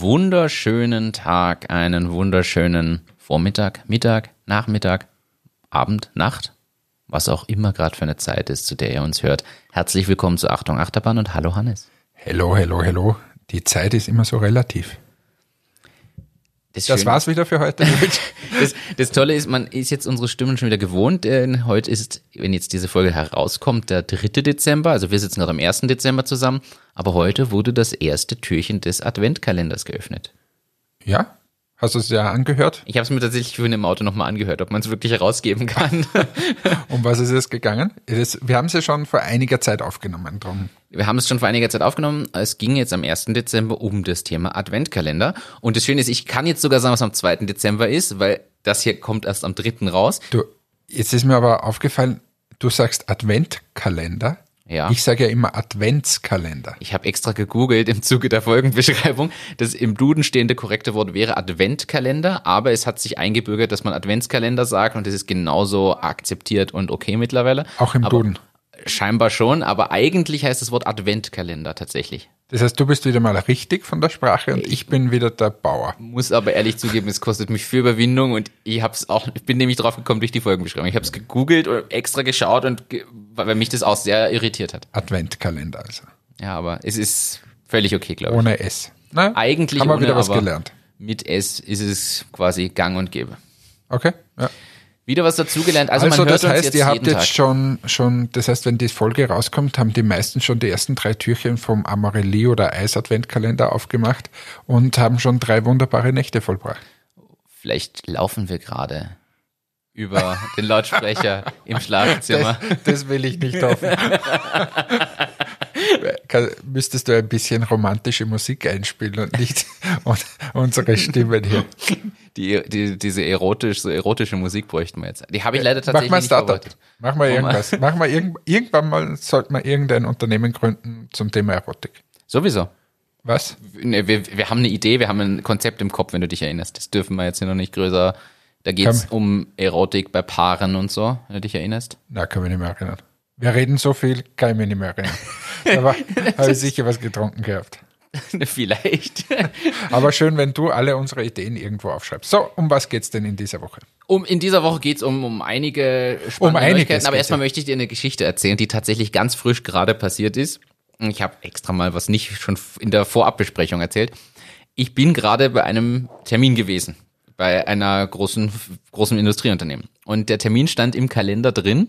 wunderschönen Tag, einen wunderschönen Vormittag, Mittag, Nachmittag, Abend, Nacht, was auch immer gerade für eine Zeit ist, zu der ihr uns hört. Herzlich willkommen zu Achtung Achterbahn und hallo Hannes. Hello, hello, hello. Die Zeit ist immer so relativ. Das, Das war's wieder für heute. das, das Tolle ist, man ist jetzt unsere Stimmen schon wieder gewohnt. Denn heute ist, wenn jetzt diese Folge herauskommt, der 3. Dezember. Also wir sitzen gerade am 1. Dezember zusammen. Aber heute wurde das erste Türchen des Adventkalenders geöffnet. ja? Hast du es ja angehört? Ich habe es mir tatsächlich vorhin im Auto nochmal angehört, ob man es wirklich herausgeben kann. Um was ist es gegangen? Das, wir haben es ja schon vor einiger Zeit aufgenommen. Drum. Wir haben es schon vor einiger Zeit aufgenommen. Es ging jetzt am 1. Dezember um das Thema Adventkalender. Und das Schöne ist, ich kann jetzt sogar sagen, was am 2. Dezember ist, weil das hier kommt erst am 3. raus. Du, jetzt ist mir aber aufgefallen, du sagst Adventkalender. Ja. Ich sage ja immer Adventskalender. Ich habe extra gegoogelt im Zuge der Folgenbeschreibung. Das im Duden stehende korrekte Wort wäre Adventkalender, aber es hat sich eingebürgert, dass man Adventskalender sagt und das ist genauso akzeptiert und okay mittlerweile. Auch im aber Duden. Scheinbar schon, aber eigentlich heißt das Wort Adventkalender tatsächlich. Das heißt, du bist wieder mal richtig von der Sprache und ich bin wieder der Bauer. Muss aber ehrlich zugeben, es kostet mich viel Überwindung und ich hab's auch, ich bin nämlich drauf gekommen durch die Folgenbeschreibung. Ich habe es gegoogelt und extra geschaut und ge weil mich das auch sehr irritiert hat. Adventkalender also. Ja, aber es ist völlig okay, glaube ich. Ohne S. Na, Eigentlich haben wir ohne, wieder was gelernt. Mit S ist es quasi gang und gäbe. Okay? Ja. Wieder was dazugelernt. Also, Also, man hört das heißt, jetzt ihr habt jetzt Tag. schon, schon, das heißt, wenn die Folge rauskommt, haben die meisten schon die ersten drei Türchen vom Amorelie oder Eis Adventkalender aufgemacht und haben schon drei wunderbare Nächte vollbracht. Vielleicht laufen wir gerade über den Lautsprecher im Schlafzimmer. Das, das will ich nicht hoffen. Müsstest du ein bisschen romantische Musik einspielen und nicht und unsere Stimmen hier. Die, die, diese erotisch, so erotische Musik bräuchten wir jetzt. Die habe ich leider Mach tatsächlich mal ein nicht Startup. vorbereitet. Mach mal irgendwas. Mach mal irgend, irgendwann mal sollte man irgendein Unternehmen gründen zum Thema Erotik. Sowieso. Was? Ne, wir, wir haben eine Idee, wir haben ein Konzept im Kopf, wenn du dich erinnerst. Das dürfen wir jetzt hier noch nicht größer. Da geht es um Erotik bei Paaren und so, wenn du dich erinnerst. Na, kann mich nicht mehr erinnern. Wir reden so viel, kann ich mich nicht mehr erinnern. Aber habe ich sicher was getrunken gehabt. Vielleicht. Aber schön, wenn du alle unsere Ideen irgendwo aufschreibst. So, um was geht's denn in dieser Woche? Um, in dieser Woche geht's um, um einige spannende Um einiges Neuigkeiten, aber erstmal möchte ich dir eine Geschichte erzählen, die tatsächlich ganz frisch gerade passiert ist. Ich habe extra mal was nicht schon in der Vorabbesprechung erzählt. Ich bin gerade bei einem Termin gewesen, bei einer großen, großen Industrieunternehmen. Und der Termin stand im Kalender drin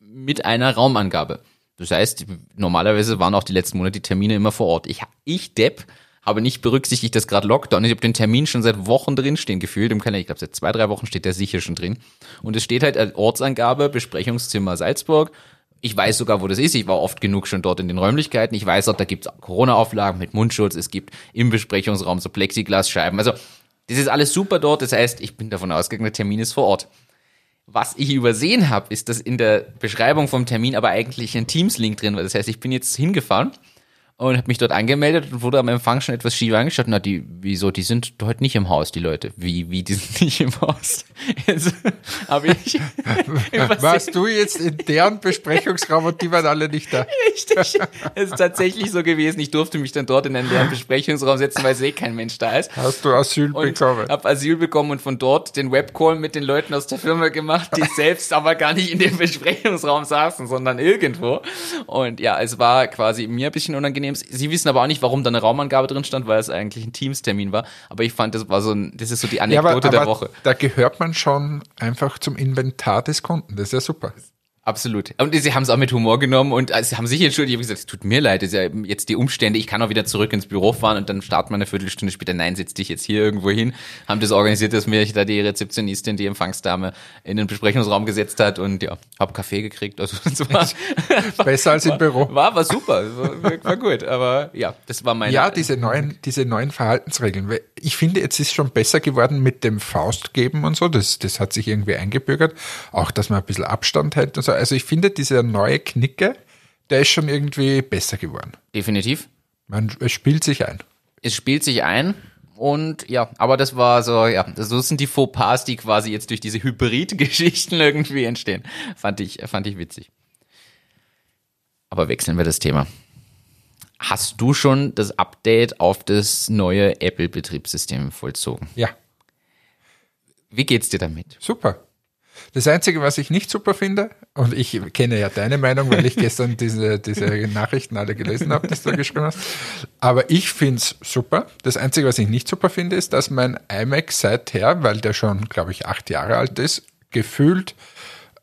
mit einer Raumangabe. Das heißt, normalerweise waren auch die letzten Monate die Termine immer vor Ort. Ich, ich Depp, habe nicht berücksichtigt, dass gerade Lockdown ist. Ich habe den Termin schon seit Wochen drinstehen gefühlt im Kalender. Ich glaube, seit zwei, drei Wochen steht der sicher schon drin. Und es steht halt als Ortsangabe, Besprechungszimmer Salzburg. Ich weiß sogar, wo das ist. Ich war oft genug schon dort in den Räumlichkeiten. Ich weiß auch, da gibt's Corona-Auflagen mit Mundschutz. Es gibt im Besprechungsraum so Plexiglasscheiben. Also, das ist alles super dort. Das heißt, ich bin davon ausgegangen, der Termin ist vor Ort. Was ich übersehen habe, ist, dass in der Beschreibung vom Termin aber eigentlich ein Teams-Link drin war. Das heißt, ich bin jetzt hingefahren und habe mich dort angemeldet und wurde am Empfang schon etwas schief angeschaut. Na, die, wieso, die sind heute nicht im Haus, die Leute. Wie, wie, die sind nicht im Haus? Jetzt habe ich Warst du jetzt in deren Besprechungsraum und die waren alle nicht da? Richtig. Es ist tatsächlich so gewesen. Ich durfte mich dann dort in einen leeren Besprechungsraum setzen, weil eh kein Mensch da ist. Hast du Asyl Und bekommen? habe Asyl bekommen und von dort den Webcall mit den Leuten aus der Firma gemacht, die selbst aber gar nicht in dem Besprechungsraum saßen, sondern irgendwo. Und ja, es war quasi mir ein bisschen unangenehm. Sie wissen aber auch nicht, warum da eine Raumangabe drin stand, weil es eigentlich ein Teamstermin war. Aber ich fand, das war so ein, das ist so die Ja, Anekdote aber, der aber Woche. da gehört man schon einfach zum Inventar des Kunden. Das ist ja super. Absolut. Und sie haben es auch mit Humor genommen und äh, sie haben sich entschuldigt. Ich habe gesagt, es tut mir leid, das ist ja jetzt die Umstände. Ich kann auch wieder zurück ins Büro fahren und dann starten wir eine Viertelstunde später. Nein, setz dich jetzt hier irgendwo hin. Haben das organisiert, dass mir da die Rezeptionistin, die Empfangsdame in den Besprechungsraum gesetzt hat und ja, hab Kaffee gekriegt. Also es war, Besser als im Büro. war, war super, war, war gut. Aber ja, das war mein Ja, diese neuen, diese neuen Verhaltensregeln. Ich finde, jetzt ist schon besser geworden mit dem Faustgeben und so. Das, das hat sich irgendwie eingebürgert. Auch, dass man ein bisschen Abstand hält und so. Also ich finde, dieser neue Knicke, der ist schon irgendwie besser geworden. definitiv. Man, es spielt sich ein. es spielt sich ein und ja, aber das war so, ja, so sind die Fauxpas, die quasi jetzt durch diese Hybrid-Geschichten irgendwie entstehen. Fand ich, fand ich witzig. Aber wechseln wir das Thema. Hast du schon das Update auf das neue Apple-Betriebssystem vollzogen? Ja, Wie geht's dir damit? super. Das Einzige, was ich nicht super finde, und ich kenne ja deine Meinung, weil ich gestern diese, diese Nachrichten alle gelesen habe, die du geschrieben hast, aber ich finde es super. Das Einzige, was ich nicht super finde, ist, dass mein iMac seither, weil der schon, glaube ich, acht Jahre alt ist, gefühlt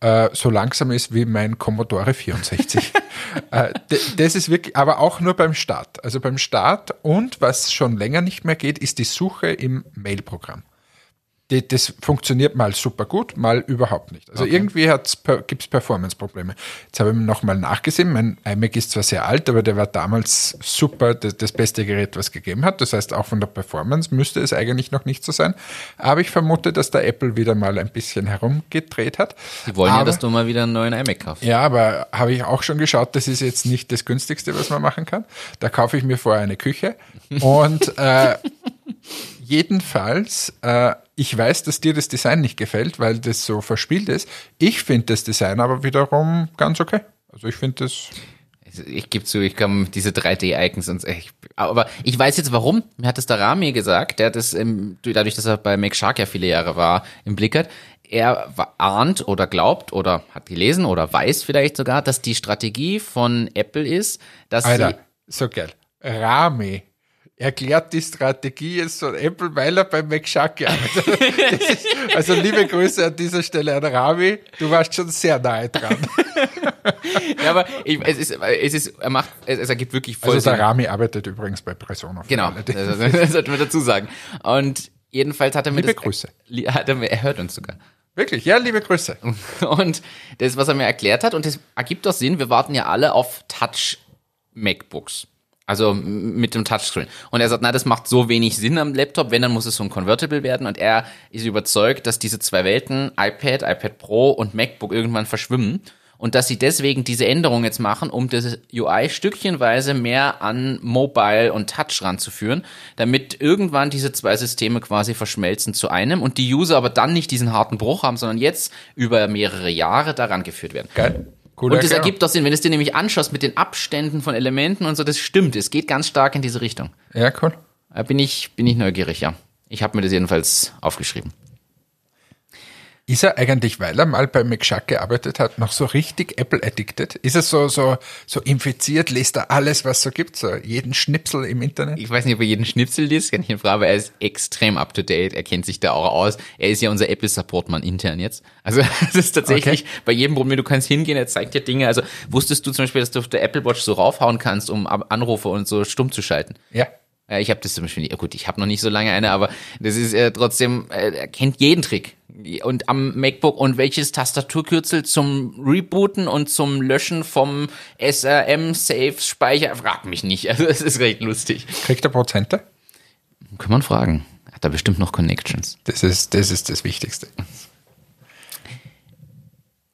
äh, so langsam ist wie mein Commodore 64. äh, das ist wirklich, aber auch nur beim Start. Also beim Start und was schon länger nicht mehr geht, ist die Suche im Mail-Programm. Die, das funktioniert mal super gut, mal überhaupt nicht. Also irgendwie gibt es Performance-Probleme. Jetzt habe ich nochmal nachgesehen. Mein iMac ist zwar sehr alt, aber der war damals super, das, das beste Gerät, was es gegeben hat. Das heißt, auch von der Performance müsste es eigentlich noch nicht so sein. Aber ich vermute, dass der Apple wieder mal ein bisschen herumgedreht hat. Die wollen ja, aber, dass du mal wieder einen neuen iMac kaufst. ja, aber habe ich auch schon geschaut, das ist jetzt nicht das günstigste, was man machen kann. Da kaufe ich mir vorher eine Küche. Und äh, jedenfalls, äh, ich weiß, dass dir das Design nicht gefällt, weil das so verspielt ist. Ich finde das Design aber wiederum ganz okay. Also ich finde das. Also Ich gebe zu, ich kann diese 3D-Icons und ich, aber ich weiß jetzt warum. Mir hat es der Rami gesagt, der es ähm, dadurch, dass er bei Make Shark ja viele Jahre war, im Blick hat. Er ahnt oder glaubt oder hat gelesen oder weiß vielleicht sogar, dass die Strategie von Apple ist, dass Alter, sie so geil. Rami erklärt die Strategie jetzt von Apple, weil er beim McShark gearbeitet hat. Das ist, also liebe Grüße an dieser Stelle an Rami. Du warst schon sehr nahe dran. ja, aber ich, es ist, es ist, er macht, es, es ergibt wirklich voll Also der Sinn. Rami arbeitet übrigens bei Persona. Genau, das, das sollten wir dazu sagen. Und jedenfalls hat er mir Liebe das, Grüße. Hat er, mir- er hört uns sogar. Wirklich, ja, liebe Grüße. Und das, was er mir erklärt hat, und das ergibt doch Sinn, wir warten ja alle auf Touch-MacBooks. Also mit dem Touchscreen. Und er sagt, na, das macht so wenig Sinn am Laptop, wenn, dann muss es so ein Convertible werden. Und er ist überzeugt, dass diese zwei Welten, iPad, iPad Pro und MacBook irgendwann verschwimmen. Und dass sie deswegen diese Änderung jetzt machen, um das UI stückchenweise mehr an Mobile und Touch ranzuführen, damit irgendwann diese zwei Systeme quasi verschmelzen zu einem und die User aber dann nicht diesen harten Bruch haben, sondern jetzt über mehrere Jahre daran geführt werden. Geil. Coole Und das ergibt doch Sinn, wenn du es dir nämlich anschaust mit den Abständen von Elementen und so, das stimmt. Es geht ganz stark in diese Richtung. Ja, cool. Da bin ich, bin ich neugierig, ja. Ich habe mir das jedenfalls aufgeschrieben. Ist er eigentlich, weil er mal bei McShark gearbeitet hat, noch so richtig Apple-addicted? Ist er so, so, so infiziert, liest er alles, was so gibt, so jeden Schnipsel im Internet? Ich weiß nicht, ob er jeden Schnipsel liest, kann ich ihn fragen, aber er ist extrem up to date. Er kennt sich da auch aus. Er ist ja unser Apple-Support-Mann intern jetzt. Also, das ist tatsächlich Okay. bei jedem Problem, du kannst hingehen, er zeigt dir Dinge. Also, wusstest du zum Beispiel, dass du auf der Apple Watch so raufhauen kannst, um Anrufe und so stumm zu schalten? Ja. Ja, ich habe das zum Beispiel nicht. Gut, ich habe noch nicht so lange eine, aber das ist äh, trotzdem, äh, er kennt jeden Trick. Und am MacBook und welches Tastaturkürzel zum Rebooten und zum Löschen vom SRM-Safe-Speicher, frag mich nicht. Also es ist recht lustig. Kriegt er Prozente? Kann man fragen. Hat er bestimmt noch Connections. Das ist, das ist das Wichtigste.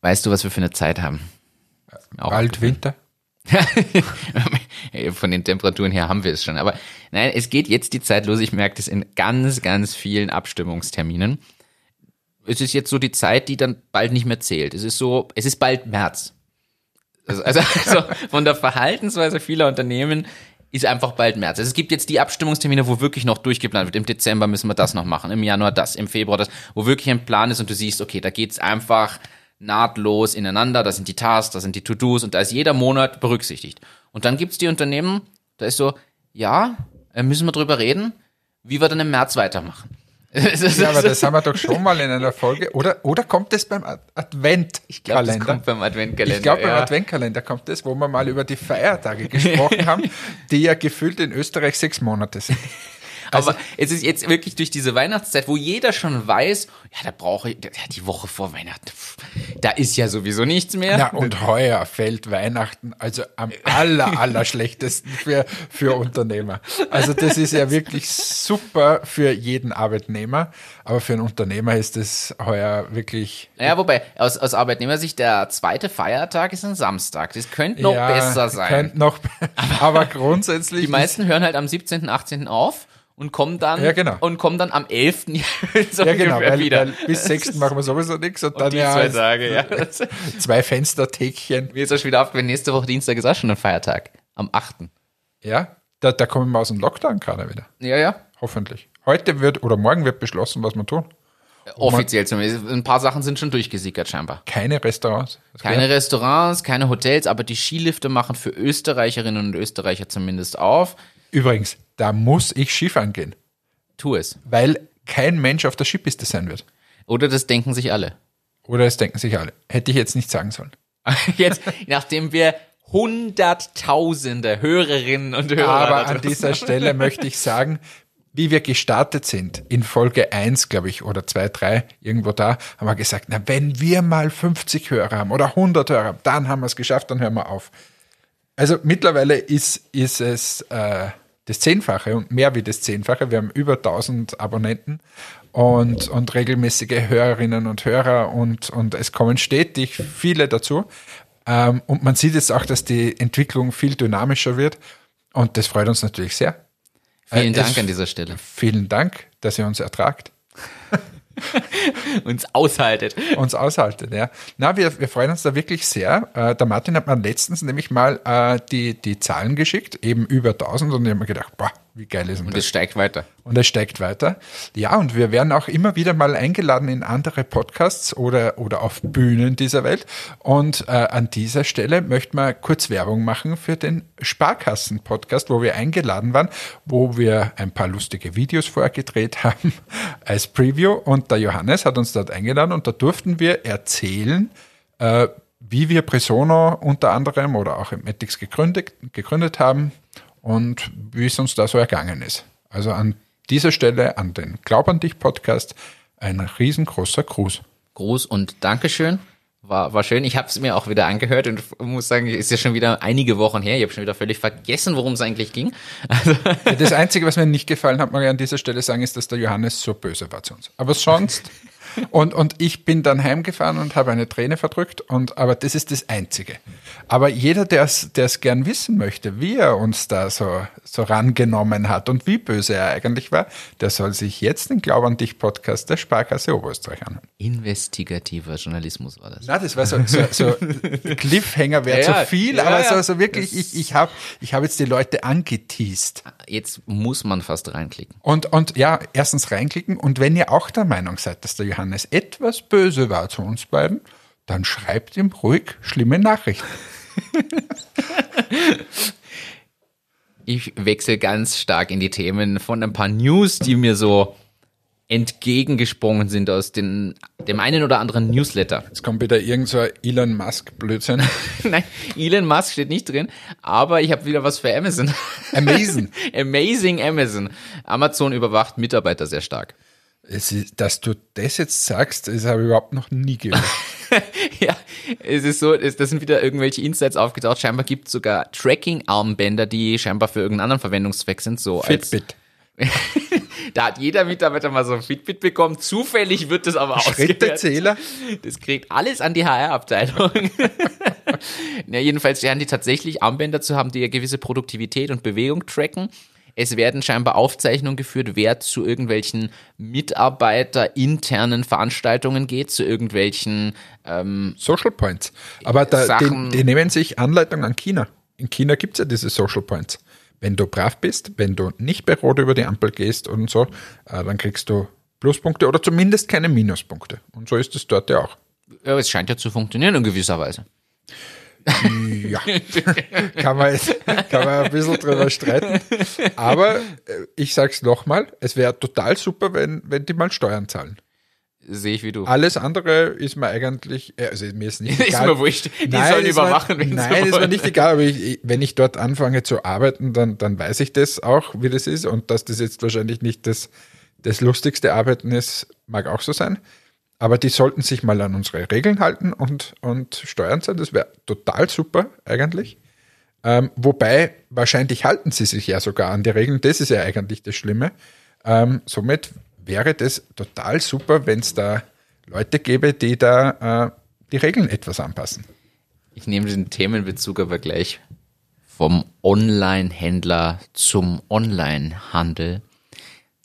Weißt du, was wir für eine Zeit haben? Bald Winter. Von den Temperaturen her haben wir es schon. Aber nein, es geht jetzt die Zeit los. Ich merke das in ganz, ganz vielen Abstimmungsterminen. Es ist jetzt so die Zeit, die dann bald nicht mehr zählt. Es ist so, es ist bald März. Also, also, also von der Verhaltensweise vieler Unternehmen ist einfach bald März. Also es gibt jetzt die Abstimmungstermine, wo wirklich noch durchgeplant wird. Im Dezember müssen wir das noch machen, im Januar das, im Februar das, wo wirklich ein Plan ist und du siehst, okay, da geht's einfach nahtlos ineinander, da sind die Tasks, da sind die To-Dos und da ist jeder Monat berücksichtigt. Und dann gibt's die Unternehmen, da ist so, ja, äh, müssen wir drüber reden, wie wir dann im März weitermachen. Ja, aber das haben wir doch schon mal in einer Folge. Oder, oder kommt das beim Ad- Adventkalender? ich glaube, das kommt beim Adventkalender. Ich glaube, beim ja. Adventkalender kommt das, wo wir mal über die Feiertage gesprochen haben, die ja gefühlt in Österreich sechs Monate sind. Aber es ist jetzt wirklich durch diese Weihnachtszeit, wo jeder schon weiß, ja, da brauche ich, ja, die Woche vor Weihnachten, da ist ja sowieso nichts mehr. Na, und heuer fällt Weihnachten also am aller, aller schlechtesten für, für Unternehmer. Also das ist ja wirklich super für jeden Arbeitnehmer, aber für einen Unternehmer ist das heuer wirklich Naja, wobei, aus, aus Arbeitnehmersicht, der zweite Feiertag ist ein Samstag. Das könnte noch ja, besser sein. Könnte noch, aber grundsätzlich Die meisten hören halt am 17., 18. auf und kommen dann, Ja, genau. und kommen dann am 11. so ja genau, weil, wieder. weil bis 6. machen wir sowieso nichts und, dann die ja zwei Tage, ja. zwei Fenstertäkchen. Mir ist auch schon wieder aufgefallen, nächste Woche Dienstag ist auch schon ein Feiertag. Am 8. Ja, da, da kommen wir aus dem Lockdown gerade wieder. Ja, ja. Hoffentlich. Heute wird oder morgen wird beschlossen, was wir tun. Offiziell zumindest. Ein paar Sachen sind schon durchgesickert scheinbar. Keine Restaurants. Keine Restaurants, keine Hotels, aber die Skilifte machen für Österreicherinnen und Österreicher zumindest auf. Übrigens, da muss ich Skifahren gehen, Tu es. weil kein Mensch auf der Skipiste sein wird. Oder das denken sich alle. Oder das denken sich alle. Hätte ich jetzt nicht sagen sollen. Jetzt, nachdem wir hunderttausende Hörerinnen und Hörer Aber an dieser Stelle möchte ich sagen, wie wir gestartet sind, in Folge 1, glaube ich, oder 2, 3, irgendwo da, haben wir gesagt, na, wenn wir mal 50 Hörer haben oder 100 Hörer haben, dann haben wir es geschafft, dann hören wir auf. Also mittlerweile ist, ist es äh, das Zehnfache und mehr wie das Zehnfache. Wir haben über 1000 Abonnenten und, und regelmäßige Hörerinnen und Hörer und, und es kommen stetig viele dazu. Ähm, und man sieht jetzt auch, dass die Entwicklung viel dynamischer wird und das freut uns natürlich sehr. Vielen Äh, Dank es- an dieser Stelle. Vielen Dank, dass ihr uns ertragt, Uns aushaltet. uns aushaltet. Ja. Na, wir, wir freuen uns da wirklich sehr. Äh, der Martin hat mir letztens nämlich mal äh, die, die Zahlen geschickt, eben über 1000 und ich habe mir gedacht, boah, wie geil ist denn Und das? es steigt weiter. Und es steigt weiter. Ja, und wir werden auch immer wieder mal eingeladen in andere Podcasts oder, oder auf Bühnen dieser Welt. Und äh, an dieser Stelle möchten wir kurz Werbung machen für den Sparkassen-Podcast, wo wir eingeladen waren, wo wir ein paar lustige Videos vorgedreht haben als Preview. Und der Johannes hat uns dort eingeladen und da durften wir erzählen, äh, wie wir Presono unter anderem oder auch im Ethics gegründet, gegründet haben und wie es uns da so ergangen ist. Also an dieser Stelle an den Glaub an dich Podcast ein riesengroßer Gruß. Gruß und Dankeschön. War, war schön. Ich habe es mir auch wieder angehört und muss sagen, ist ja schon wieder einige Wochen her. Ich habe schon wieder völlig vergessen, worum es eigentlich ging. Also, Das Einzige, was mir nicht gefallen hat, mag ich an dieser Stelle sagen, ist, dass der Johannes so böse war zu uns. Aber sonst. Und, und ich bin dann heimgefahren und habe eine Träne verdrückt. Und, aber das ist das Einzige. Aber jeder, der es gern wissen möchte, wie er uns da so, so rangenommen hat und wie böse er eigentlich war, der soll sich jetzt den Glaub an dich Podcast der Sparkasse Oberösterreich anhören. investigativer Journalismus war das. Na, das war so, so, so Cliffhanger wäre Ja, zu viel, Ja, aber ja. so, so wirklich, ich, ich habe ich hab jetzt die Leute angeteased. Jetzt muss man fast reinklicken. Und, und ja, erstens reinklicken und wenn ihr auch der Meinung seid, dass der Johannes etwas böse war zu uns beiden, dann schreibt ihm ruhig schlimme Nachrichten. Ich wechsle ganz stark in die Themen von ein paar News, die mir so entgegengesprungen sind aus den, dem einen oder anderen Newsletter. Jetzt kommt wieder irgend so ein Elon Musk Blödsinn. Nein, Elon Musk steht nicht drin, aber ich habe wieder was für Amazon. Amazing. Amazing Amazon. Amazon überwacht Mitarbeiter sehr stark. Es ist, dass du das jetzt sagst, das habe ich überhaupt noch nie gehört. Ja, es ist so, es, das sind wieder irgendwelche Insights aufgetaucht. Scheinbar gibt es sogar Tracking-Armbänder, die scheinbar für irgendeinen anderen Verwendungszweck sind. So als, Fitbit. da hat jeder Mitarbeiter mal so ein Fitbit bekommen. Zufällig wird das aber ausgewertet. Schrittezähler. Das kriegt alles an die HR-Abteilung. ja, jedenfalls scheinen die tatsächlich Armbänder zu haben, die eine gewisse Produktivität und Bewegung tracken. Es werden scheinbar Aufzeichnungen geführt, wer zu irgendwelchen mitarbeiterinternen Veranstaltungen geht, zu irgendwelchen ähm, Social Points. Aber da, Sachen- die, die nehmen sich Anleitung an China. In China gibt es ja diese Social Points. Wenn du brav bist, wenn du nicht bei Rot über die Ampel gehst und so, äh, dann kriegst du Pluspunkte oder zumindest keine Minuspunkte. Und so ist es dort ja auch. ja, es scheint ja zu funktionieren in gewisser Weise. Ja, kann man, kann man ein bisschen drüber streiten. Aber äh, ich sag's nochmal, es wäre total super, wenn, wenn die mal Steuern zahlen. Sehe ich wie du. Alles andere ist mir eigentlich, äh, also mir ist nicht Ist egal. mir wurscht. Die sollen ist mir- überwachen, wenn sie Nein, ist mir nicht egal, aber ich, wenn ich dort anfange zu arbeiten, dann, dann weiß ich das auch, wie das ist und dass das jetzt wahrscheinlich nicht das, das lustigste Arbeiten ist, mag auch so sein. Aber die sollten sich mal an unsere Regeln halten und, und Steuern zahlen. Das wäre total super eigentlich. Ähm, wobei, wahrscheinlich halten sie sich ja sogar an die Regeln. Das ist ja eigentlich das Schlimme. Ähm, somit wäre das total super, wenn es da Leute gäbe, die da äh, die Regeln etwas anpassen. Ich nehme den Themenbezug aber gleich vom Online-Händler zum Online-Handel.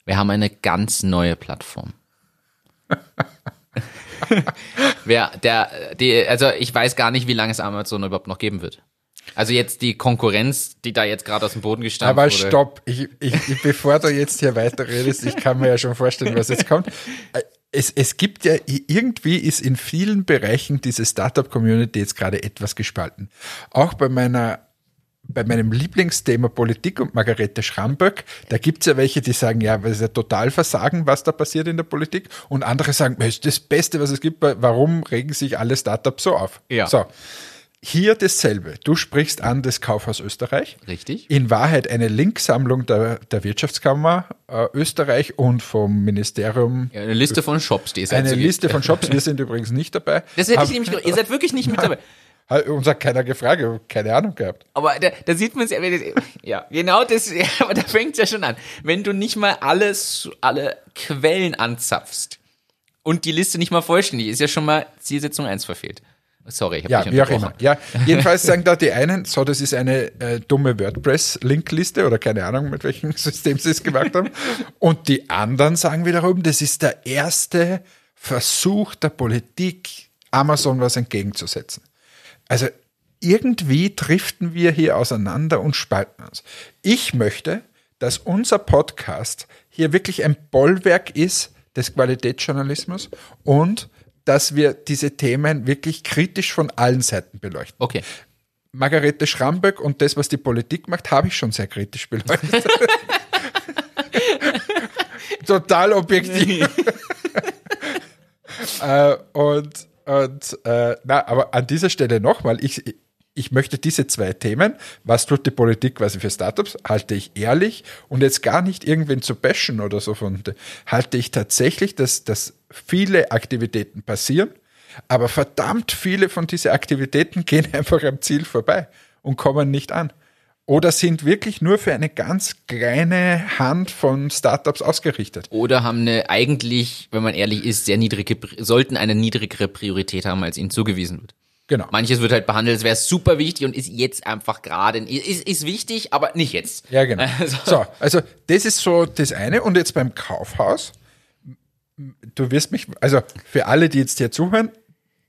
Wir haben eine ganz neue Plattform. Wer, der, die, also ich weiß gar nicht, wie lange es Amazon überhaupt noch geben wird. Also jetzt die Konkurrenz, die da jetzt gerade aus dem Boden gestampft Aber stopp, ich, ich, ich, bevor du jetzt hier weiter redest, ich kann mir ja schon vorstellen, was jetzt kommt. Äh, Es, es gibt ja, irgendwie ist in vielen Bereichen diese Startup-Community jetzt gerade etwas gespalten. Auch bei meiner bei meinem Lieblingsthema Politik und Margarete Schramböck, da gibt's ja welche, die sagen, ja, das ist ja total Versagen, was da passiert in der Politik. Und andere sagen, das ist das Beste, was es gibt. Warum regen sich alle Startups so auf? Ja. So. Hier dasselbe. Du sprichst an das Kaufhaus Österreich. Richtig. In Wahrheit eine Linksammlung der, der Wirtschaftskammer äh, Österreich und vom Ministerium. Ja, eine Liste von Shops, die es Eine. Liste von Shops. Wir sind übrigens nicht dabei. Das hätte ich nämlich, ge- ihr seid wirklich nicht mit dabei. uns hat keiner gefragt, keine Ahnung gehabt. Aber da, da sieht man es ja, ja, genau das, aber da fängt es ja schon an. Wenn du nicht mal alles, alle Quellen anzapfst und die Liste nicht mal vollständig ist, ja schon mal Zielsetzung 1 verfehlt. Sorry, ich habe Ja, dich wie auch immer. unterbrochen. Ja, jedenfalls sagen da die einen, so, das ist eine äh, dumme WordPress-Linkliste oder keine Ahnung, mit welchem System sie es gemacht haben. Und die anderen sagen wiederum, das ist der erste Versuch der Politik, Amazon was entgegenzusetzen. Also irgendwie driften wir hier auseinander und spalten uns. Ich möchte, dass unser Podcast hier wirklich ein Bollwerk ist des Qualitätsjournalismus und dass wir diese Themen wirklich kritisch von allen Seiten beleuchten. Okay. Margarete Schramböck und das, was die Politik macht, habe ich schon sehr kritisch beleuchtet. Total objektiv. äh, und und äh, na, aber an dieser Stelle nochmal, ich, ich möchte diese zwei Themen, was tut die Politik quasi für Startups, halte ich ehrlich und jetzt gar nicht irgendwen zu bashen oder so von, halte ich tatsächlich, dass, dass viele Aktivitäten passieren, aber verdammt viele von diesen Aktivitäten gehen einfach am Ziel vorbei und kommen nicht an. Oder sind wirklich nur für eine ganz kleine Hand von Startups ausgerichtet. Oder haben eine eigentlich, wenn man ehrlich ist, sehr niedrige, sollten eine niedrigere Priorität haben, als ihnen zugewiesen wird. Genau. Manches wird halt behandelt, es wäre super wichtig und ist jetzt einfach gerade, ist, ist wichtig, aber nicht jetzt. Ja, genau. Also- So, also das ist so das eine. Und jetzt beim Kaufhaus, du wirst mich, also für alle, die jetzt hier zuhören,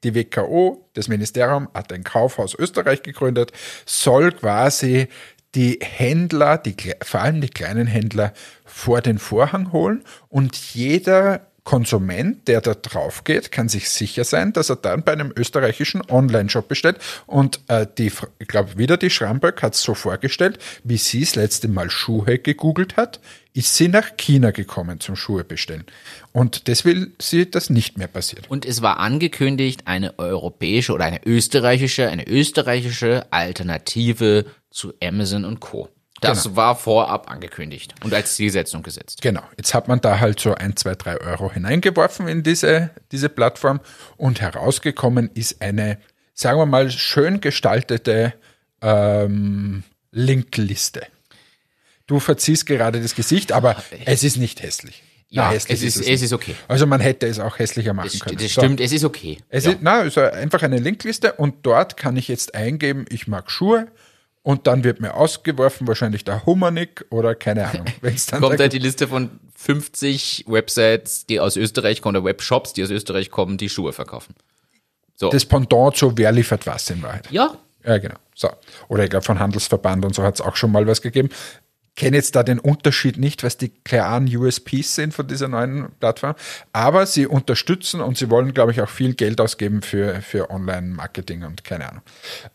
die WKO, das Ministerium, hat ein Kaufhaus Österreich gegründet, soll quasi die Händler, die, vor allem die kleinen Händler, vor den Vorhang holen und jeder Konsument, der da drauf geht, kann sich sicher sein, dass er dann bei einem österreichischen Online-Shop bestellt. Und äh, die, ich glaube, wieder die Schramböck hat es so vorgestellt, wie sie das letzte Mal Schuhe gegoogelt hat, ist sie nach China gekommen zum Schuhe bestellen. Und das will sie, dass nicht mehr passiert. Und es war angekündigt, eine europäische oder eine österreichische, eine österreichische Alternative zu Amazon und Co. Das Genau. war vorab angekündigt und als Zielsetzung gesetzt. Genau, jetzt hat man da halt so ein, zwei, drei Euro hineingeworfen in diese, diese Plattform und herausgekommen ist eine, sagen wir mal, schön gestaltete ähm, Linkliste. Du verziehst gerade das Gesicht, aber es ist nicht hässlich. Ja, Na, hässlich es ist, es es nicht. ist okay. Also man hätte es auch hässlicher machen Das, können. das So. stimmt, es ist okay. Es ja. ist, na, es ist einfach eine Linkliste und dort kann ich jetzt eingeben, ich mag Schuhe und dann wird mir ausgeworfen, wahrscheinlich der Humanik oder keine Ahnung. Kommt da halt die Liste von 50 Websites, die aus Österreich kommen, oder Webshops, die aus Österreich kommen, die Schuhe verkaufen. So. das Pendant zu wer liefert was in Wahrheit. ja, Ja, genau. So. Oder ich glaube, von Handelsverband und so hat es auch schon mal was gegeben. Kenne jetzt da den Unterschied nicht, was die klaren USPs sind von dieser neuen Plattform. Aber sie unterstützen und sie wollen, glaube ich, auch viel Geld ausgeben für, für Online-Marketing und keine Ahnung.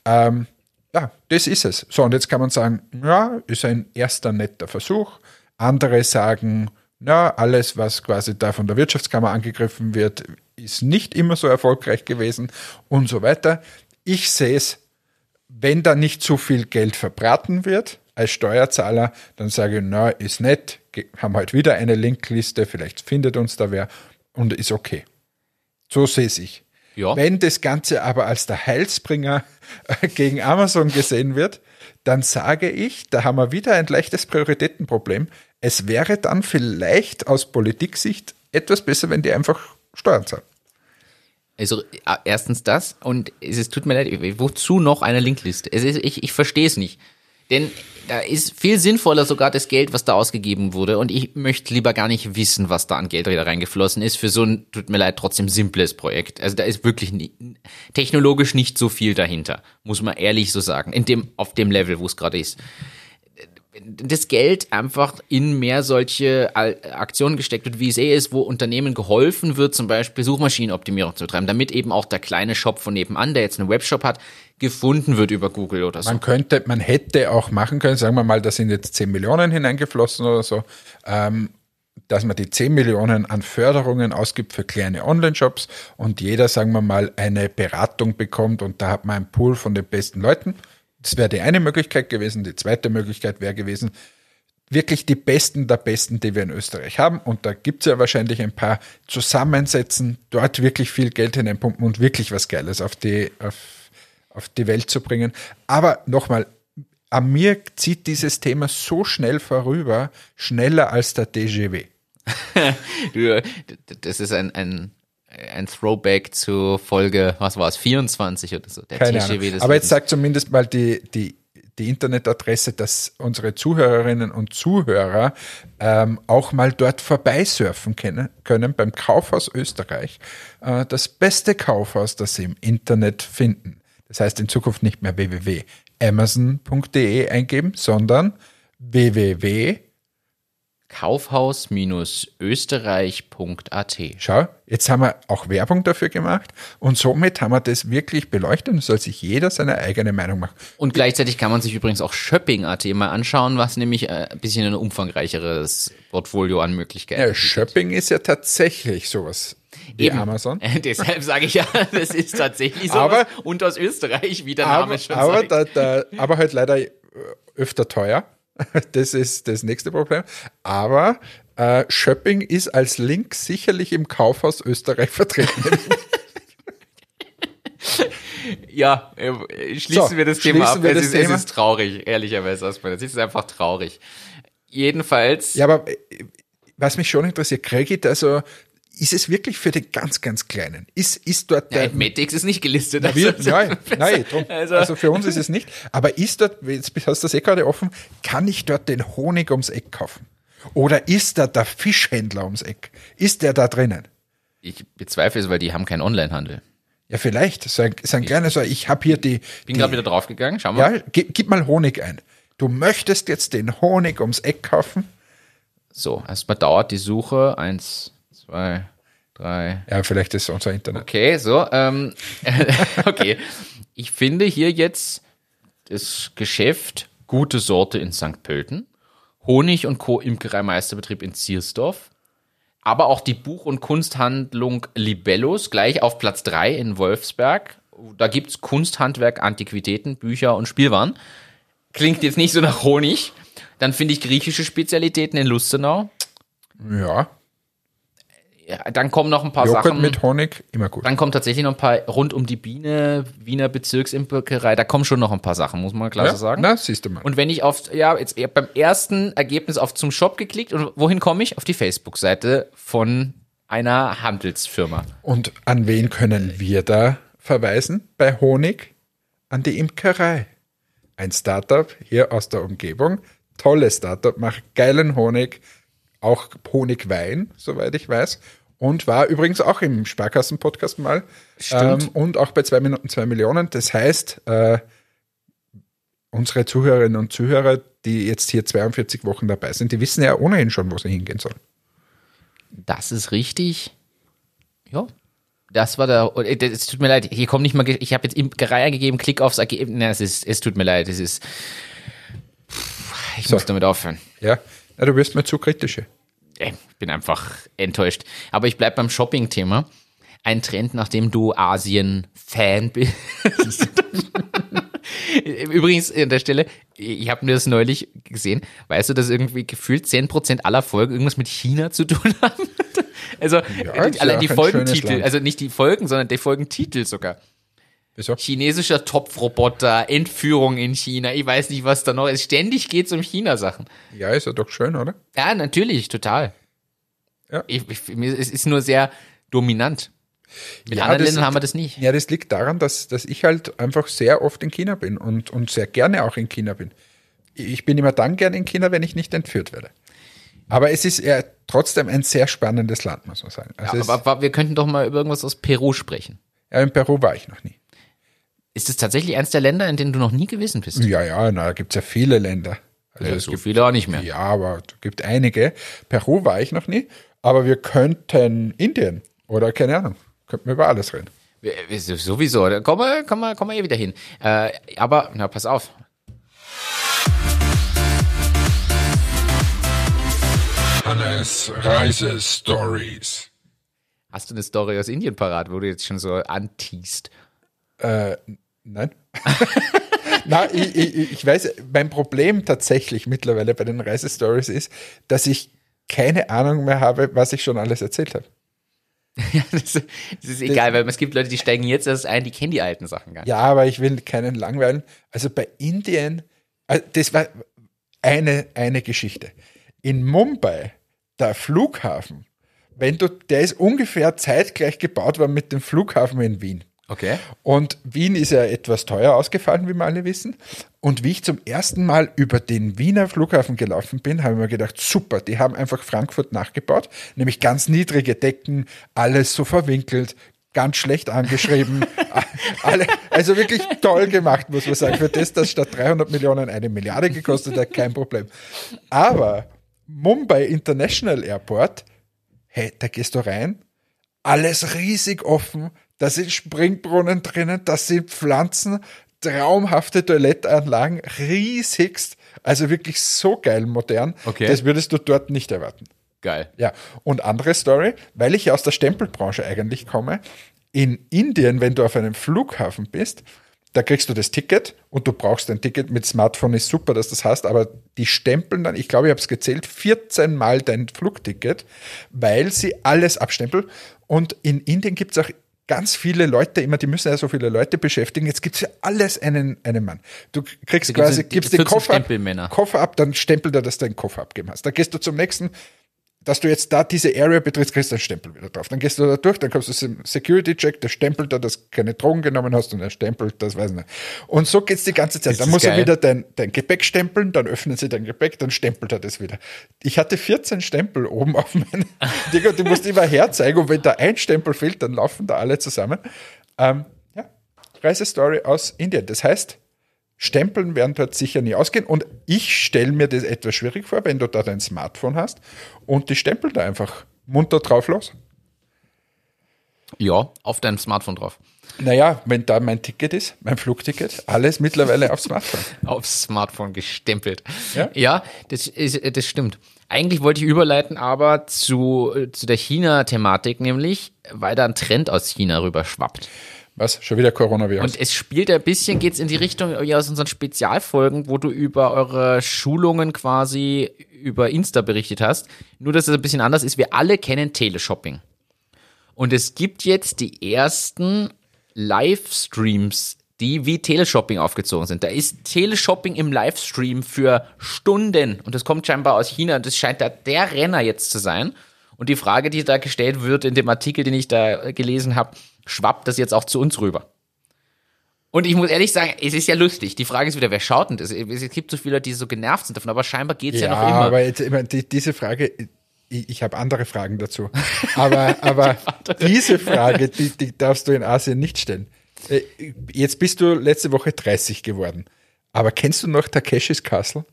Ähm, ja, das ist es. So, und jetzt kann man sagen, ja, ist ein erster netter Versuch. Andere sagen, ja, alles, was quasi da von der Wirtschaftskammer angegriffen wird, ist nicht immer so erfolgreich gewesen und so weiter. Ich sehe es wenn da nicht zu viel Geld verbraten wird als Steuerzahler, dann sage ich, na, ist nett, haben halt wieder eine Linkliste, vielleicht findet uns da wer und ist okay. So sehe ich. Ja. Wenn das Ganze aber als der Heilsbringer äh, gegen Amazon gesehen wird, dann sage ich, da haben wir wieder ein leichtes Prioritätenproblem. Es wäre dann vielleicht aus Politiksicht etwas besser, wenn die einfach Steuern zahlen. Also äh, erstens das und es ist, tut mir leid, wozu noch eine Linkliste? Es ist, ich, ich verstehe es nicht. Denn da ist viel sinnvoller sogar das Geld, was da ausgegeben wurde. Und ich möchte lieber gar nicht wissen, was da an Geld wieder reingeflossen ist für so ein, tut mir leid, trotzdem simples Projekt. Also da ist wirklich nie, technologisch nicht so viel dahinter, muss man ehrlich so sagen, in dem, auf dem Level, wo es gerade ist das Geld einfach in mehr solche Aktionen gesteckt wird, wie es eh ist, wo Unternehmen geholfen wird, zum Beispiel Suchmaschinenoptimierung zu betreiben, damit eben auch der kleine Shop von nebenan, der jetzt einen Webshop hat, gefunden wird über Google oder so. Man könnte, man hätte auch machen können, sagen wir mal, da sind jetzt 10 Millionen hineingeflossen oder so, ähm, dass man die 10 Millionen an Förderungen ausgibt für kleine Online-Shops und jeder, sagen wir mal, eine Beratung bekommt und da hat man einen Pool von den besten Leuten das wäre die eine Möglichkeit gewesen. Die zweite Möglichkeit wäre gewesen, wirklich die Besten der Besten, die wir in Österreich haben. Und da gibt es ja wahrscheinlich ein paar zusammensetzen, dort wirklich viel Geld hineinpumpen und wirklich was Geiles auf die, auf, auf die Welt zu bringen. Aber nochmal, an mir zieht dieses Thema so schnell vorüber, schneller als der DGW. das ist ein, ein ein Throwback zu Folge, was war es, 24 oder so. Der Keine TGW Ahnung. Aber jetzt sagt zumindest mal die, die, die Internetadresse, dass unsere Zuhörerinnen und Zuhörer ähm, auch mal dort vorbeisurfen können, können beim Kaufhaus Österreich. Äh, das beste Kaufhaus, das Sie im Internet finden. Das heißt in Zukunft nicht mehr www.amazon.de eingeben, sondern www kaufhaus-österreich.at. Schau, jetzt haben wir auch Werbung dafür gemacht und somit haben wir das wirklich beleuchtet und soll sich jeder seine eigene Meinung machen. Und gleichzeitig kann man sich übrigens auch Shopping.at mal anschauen, was nämlich äh, ein bisschen ein umfangreicheres Portfolio an Möglichkeiten ja, Shopping ist ja tatsächlich sowas wie Eben. Amazon. Deshalb sage ich ja, das ist tatsächlich sowas aber, und aus Österreich, wie der Name aber, schon aber sagt. Da, da, aber halt leider öfter teuer. Das ist das nächste Problem. Aber äh, Shopping ist als Link sicherlich im Kaufhaus Österreich vertreten. ja, äh, schließen so, wir das Thema ab. Es ist, es, ist, traurig, ehrlicherweise aus meiner Sicht. Es ist einfach traurig. Jedenfalls. Ja, aber äh, was mich schon interessiert, kriege also ist es wirklich für die ganz, ganz Kleinen? Ist, ist dort der. Ja, Medix ist nicht gelistet. Also wir, nein, nein drum, also. also. für uns ist es nicht. Aber ist dort, jetzt hast du das eh gerade offen, kann ich dort den Honig ums Eck kaufen? Oder ist da der Fischhändler ums Eck? Ist der da drinnen? Ich bezweifle es, weil die haben keinen Onlinehandel. Ja, vielleicht. So ein, so ein kleiner, so, ich habe hier die. Bin gerade wieder draufgegangen, schau mal. Ja, gib, gib mal Honig ein. Du möchtest jetzt den Honig ums Eck kaufen? So, erstmal dauert die Suche eins, zwei, drei. Ja, vielleicht ist es unser Internet. Okay, so. Ähm, okay. Ich finde hier jetzt das Geschäft Gute Sorte in St. Pölten, Honig und Co. Imkereimeisterbetrieb in Ziersdorf, aber auch die Buch- und Kunsthandlung Libellos gleich auf Platz drei in Wolfsberg. Da gibt es Kunsthandwerk, Antiquitäten, Bücher und Spielwaren. Klingt jetzt nicht so nach Honig. Dann finde ich griechische Spezialitäten in Lustenau. Ja ja, dann kommen noch ein paar Joghurt Sachen. mit Honig, immer gut. Dann kommen tatsächlich noch ein paar rund um die Biene, Wiener Bezirksimkerei, da kommen schon noch ein paar Sachen, muss man klar ja? so sagen. Na, siehst du mal. Und wenn ich auf, ja, jetzt beim ersten Ergebnis auf zum Shop geklickt und wohin komme ich? Auf die Facebook-Seite von einer Handelsfirma. Und an wen können wir da verweisen bei Honig? An die Imkerei. Ein Startup hier aus der Umgebung. Tolles Startup, macht geilen Honig auch Honigwein, soweit ich weiß. Und war übrigens auch im Sparkassen-Podcast mal. Stimmt. Ähm, und auch bei zwei Minuten zwei Millionen. Das heißt, äh, unsere Zuhörerinnen und Zuhörer, die jetzt hier 42 Wochen dabei sind, die wissen ja ohnehin schon, wo sie hingehen sollen. Das ist richtig. Ja. Das war der. Es tut mir leid, hier kommt nicht mal. Ich habe jetzt Imkerei gegeben, Klick aufs Ergebnis. Es, ist, es tut mir leid, es ist. Ich so. muss damit aufhören. Ja, ja, du wirst mir zu kritisch. Ich bin einfach enttäuscht. Aber ich bleibe beim Shopping-Thema. Ein Trend, nachdem du Asien-Fan bist. Übrigens an der Stelle, ich habe mir das neulich gesehen. Weißt du, dass irgendwie gefühlt 10% aller Folgen irgendwas mit China zu tun haben? Also ja, allein die Folgentitel, also nicht die Folgen, sondern die Folgentitel sogar. Wieso? Chinesischer Topfroboter, Entführung in China, ich weiß nicht, was da noch ist. Ständig geht es um China-Sachen. Ja, ist ja doch schön, oder? Ja, natürlich, total. Ja. Ich, ich, es ist nur sehr dominant. Mit ja, anderen Ländern haben wir das nicht. Ja, das liegt daran, dass, dass ich halt einfach sehr oft in China bin und, und sehr gerne auch in China bin. ich bin immer dann gern in China, wenn ich nicht entführt werde. Aber es ist ja trotzdem ein sehr spannendes Land, muss man sagen. Also Ja, aber, aber wir könnten doch mal über irgendwas aus Peru sprechen. ja, in Peru war ich noch nie. Ist es tatsächlich eines der Länder, in denen du noch nie gewesen bist? Ja, ja, na, da gibt's ja viele Länder. Also Ja, es so gibt, viele auch nicht mehr. ja, aber es gibt einige. Peru war ich noch nie, aber wir könnten Indien oder keine Ahnung, könnten wir über alles reden. Wir- wir- Sowieso, da kommen wir, kommen wir, kommen wir eh wieder hin. Äh, aber, na, pass auf. Hannes Reisestories. Hast du eine Story aus Indien parat, wo du jetzt schon so antiest? Äh, nein. Na, ich, ich, ich weiß, mein Problem tatsächlich mittlerweile bei den Reisestories ist, dass ich keine Ahnung mehr habe, was ich schon alles erzählt habe. Ja, das, das ist egal, weil es gibt Leute, die steigen jetzt erst ein, die kennen die alten Sachen gar nicht. Ja, aber ich will keinen langweilen. Also bei Indien, äh, das war eine, eine Geschichte. In Mumbai, der Flughafen, wenn du, der ist ungefähr zeitgleich gebaut worden mit dem Flughafen in Wien. Okay. Und Wien ist ja etwas teuer ausgefallen, wie wir alle wissen. Und wie ich zum ersten Mal über den Wiener Flughafen gelaufen bin, habe ich mir gedacht, super, die haben einfach Frankfurt nachgebaut, nämlich ganz niedrige Decken, alles so verwinkelt, ganz schlecht angeschrieben. alle, also wirklich toll gemacht, muss man sagen. Für das, dass statt 300 Millionen eine Milliarde gekostet hat, kein Problem. Aber Mumbai International Airport, hey, da gehst du rein, alles riesig offen, da sind Springbrunnen drinnen, da sind Pflanzen, traumhafte Toilettanlagen, riesigst, also wirklich so geil modern. Okay. Das würdest du dort nicht erwarten. Geil. Ja, und andere Story, weil ich ja aus der Stempelbranche eigentlich komme. In Indien, wenn du auf einem Flughafen bist, da kriegst du das Ticket und du brauchst ein Ticket. Mit Smartphone ist super, dass du das hast, aber die stempeln dann, ich glaube, ich habe es gezählt, 14 Mal dein Flugticket, weil sie alles abstempeln. Und in Indien gibt es auch ganz viele Leute, immer, die müssen ja so viele Leute beschäftigen. Jetzt gibt es für alles einen, einen Mann. Du kriegst gibt's quasi, gibst den 14 Koffer, Stempelmänner. Koffer ab, dann stempelt er, dass du den Koffer abgeben hast. Dann gehst du zum nächsten, dass du jetzt da diese Area betrittst, kriegst du einen Stempel wieder drauf. Dann gehst du da durch, dann kommst du zum Security-Check, der stempelt da, dass du keine Drogen genommen hast und er stempelt, das weiß ich nicht. Und so geht's die ganze Zeit. Ist Dann du geil? wieder dein, dein Gepäck stempeln, dann öffnen sie dein Gepäck, dann stempelt er das wieder. Ich hatte 14 Stempel oben auf meinen Digga, du musst immer herzeigen und wenn da ein Stempel fehlt, dann laufen da alle zusammen. Ähm, ja, Reisestory aus Indien. Das heißt, Stempeln werden dort sicher nie ausgehen. Und ich stelle mir das etwas schwierig vor, wenn du da dein Smartphone hast und die stempeln da einfach munter drauf los. Ja, auf deinem Smartphone drauf. Naja, wenn da mein Ticket ist, mein Flugticket, alles mittlerweile aufs Smartphone. Aufs Smartphone gestempelt. Ja? ja das, ist, das stimmt. Eigentlich wollte ich überleiten, aber zu, zu der China-Thematik, nämlich, weil da ein Trend aus China rüber schwappt. Was? Schon wieder Coronavirus? Und es spielt ein bisschen, geht's in die Richtung wie aus unseren Spezialfolgen, wo du über eure Schulungen quasi über Insta berichtet hast. Nur, dass es ein bisschen anders ist. Wir alle kennen Teleshopping. Und es gibt jetzt die ersten Livestreams, die wie Teleshopping aufgezogen sind. Da ist Teleshopping im Livestream für Stunden. Und das kommt scheinbar aus China. Und das scheint da der Renner jetzt zu sein. Und die Frage, die da gestellt wird in dem Artikel, den ich da gelesen habe, schwappt das jetzt auch zu uns rüber. Und ich muss ehrlich sagen, es ist ja lustig. Die Frage ist wieder, wer schaut denn das? Es gibt so viele Leute, die so genervt sind davon, aber scheinbar geht's ja, ja, noch immer. aber jetzt, immer, die, diese Frage, ich, ich habe andere Fragen dazu. Aber, aber diese Frage, die, die darfst du in Asien nicht stellen. Äh, Jetzt bist du letzte Woche 30 geworden. Aber kennst du noch Takeshis Castle?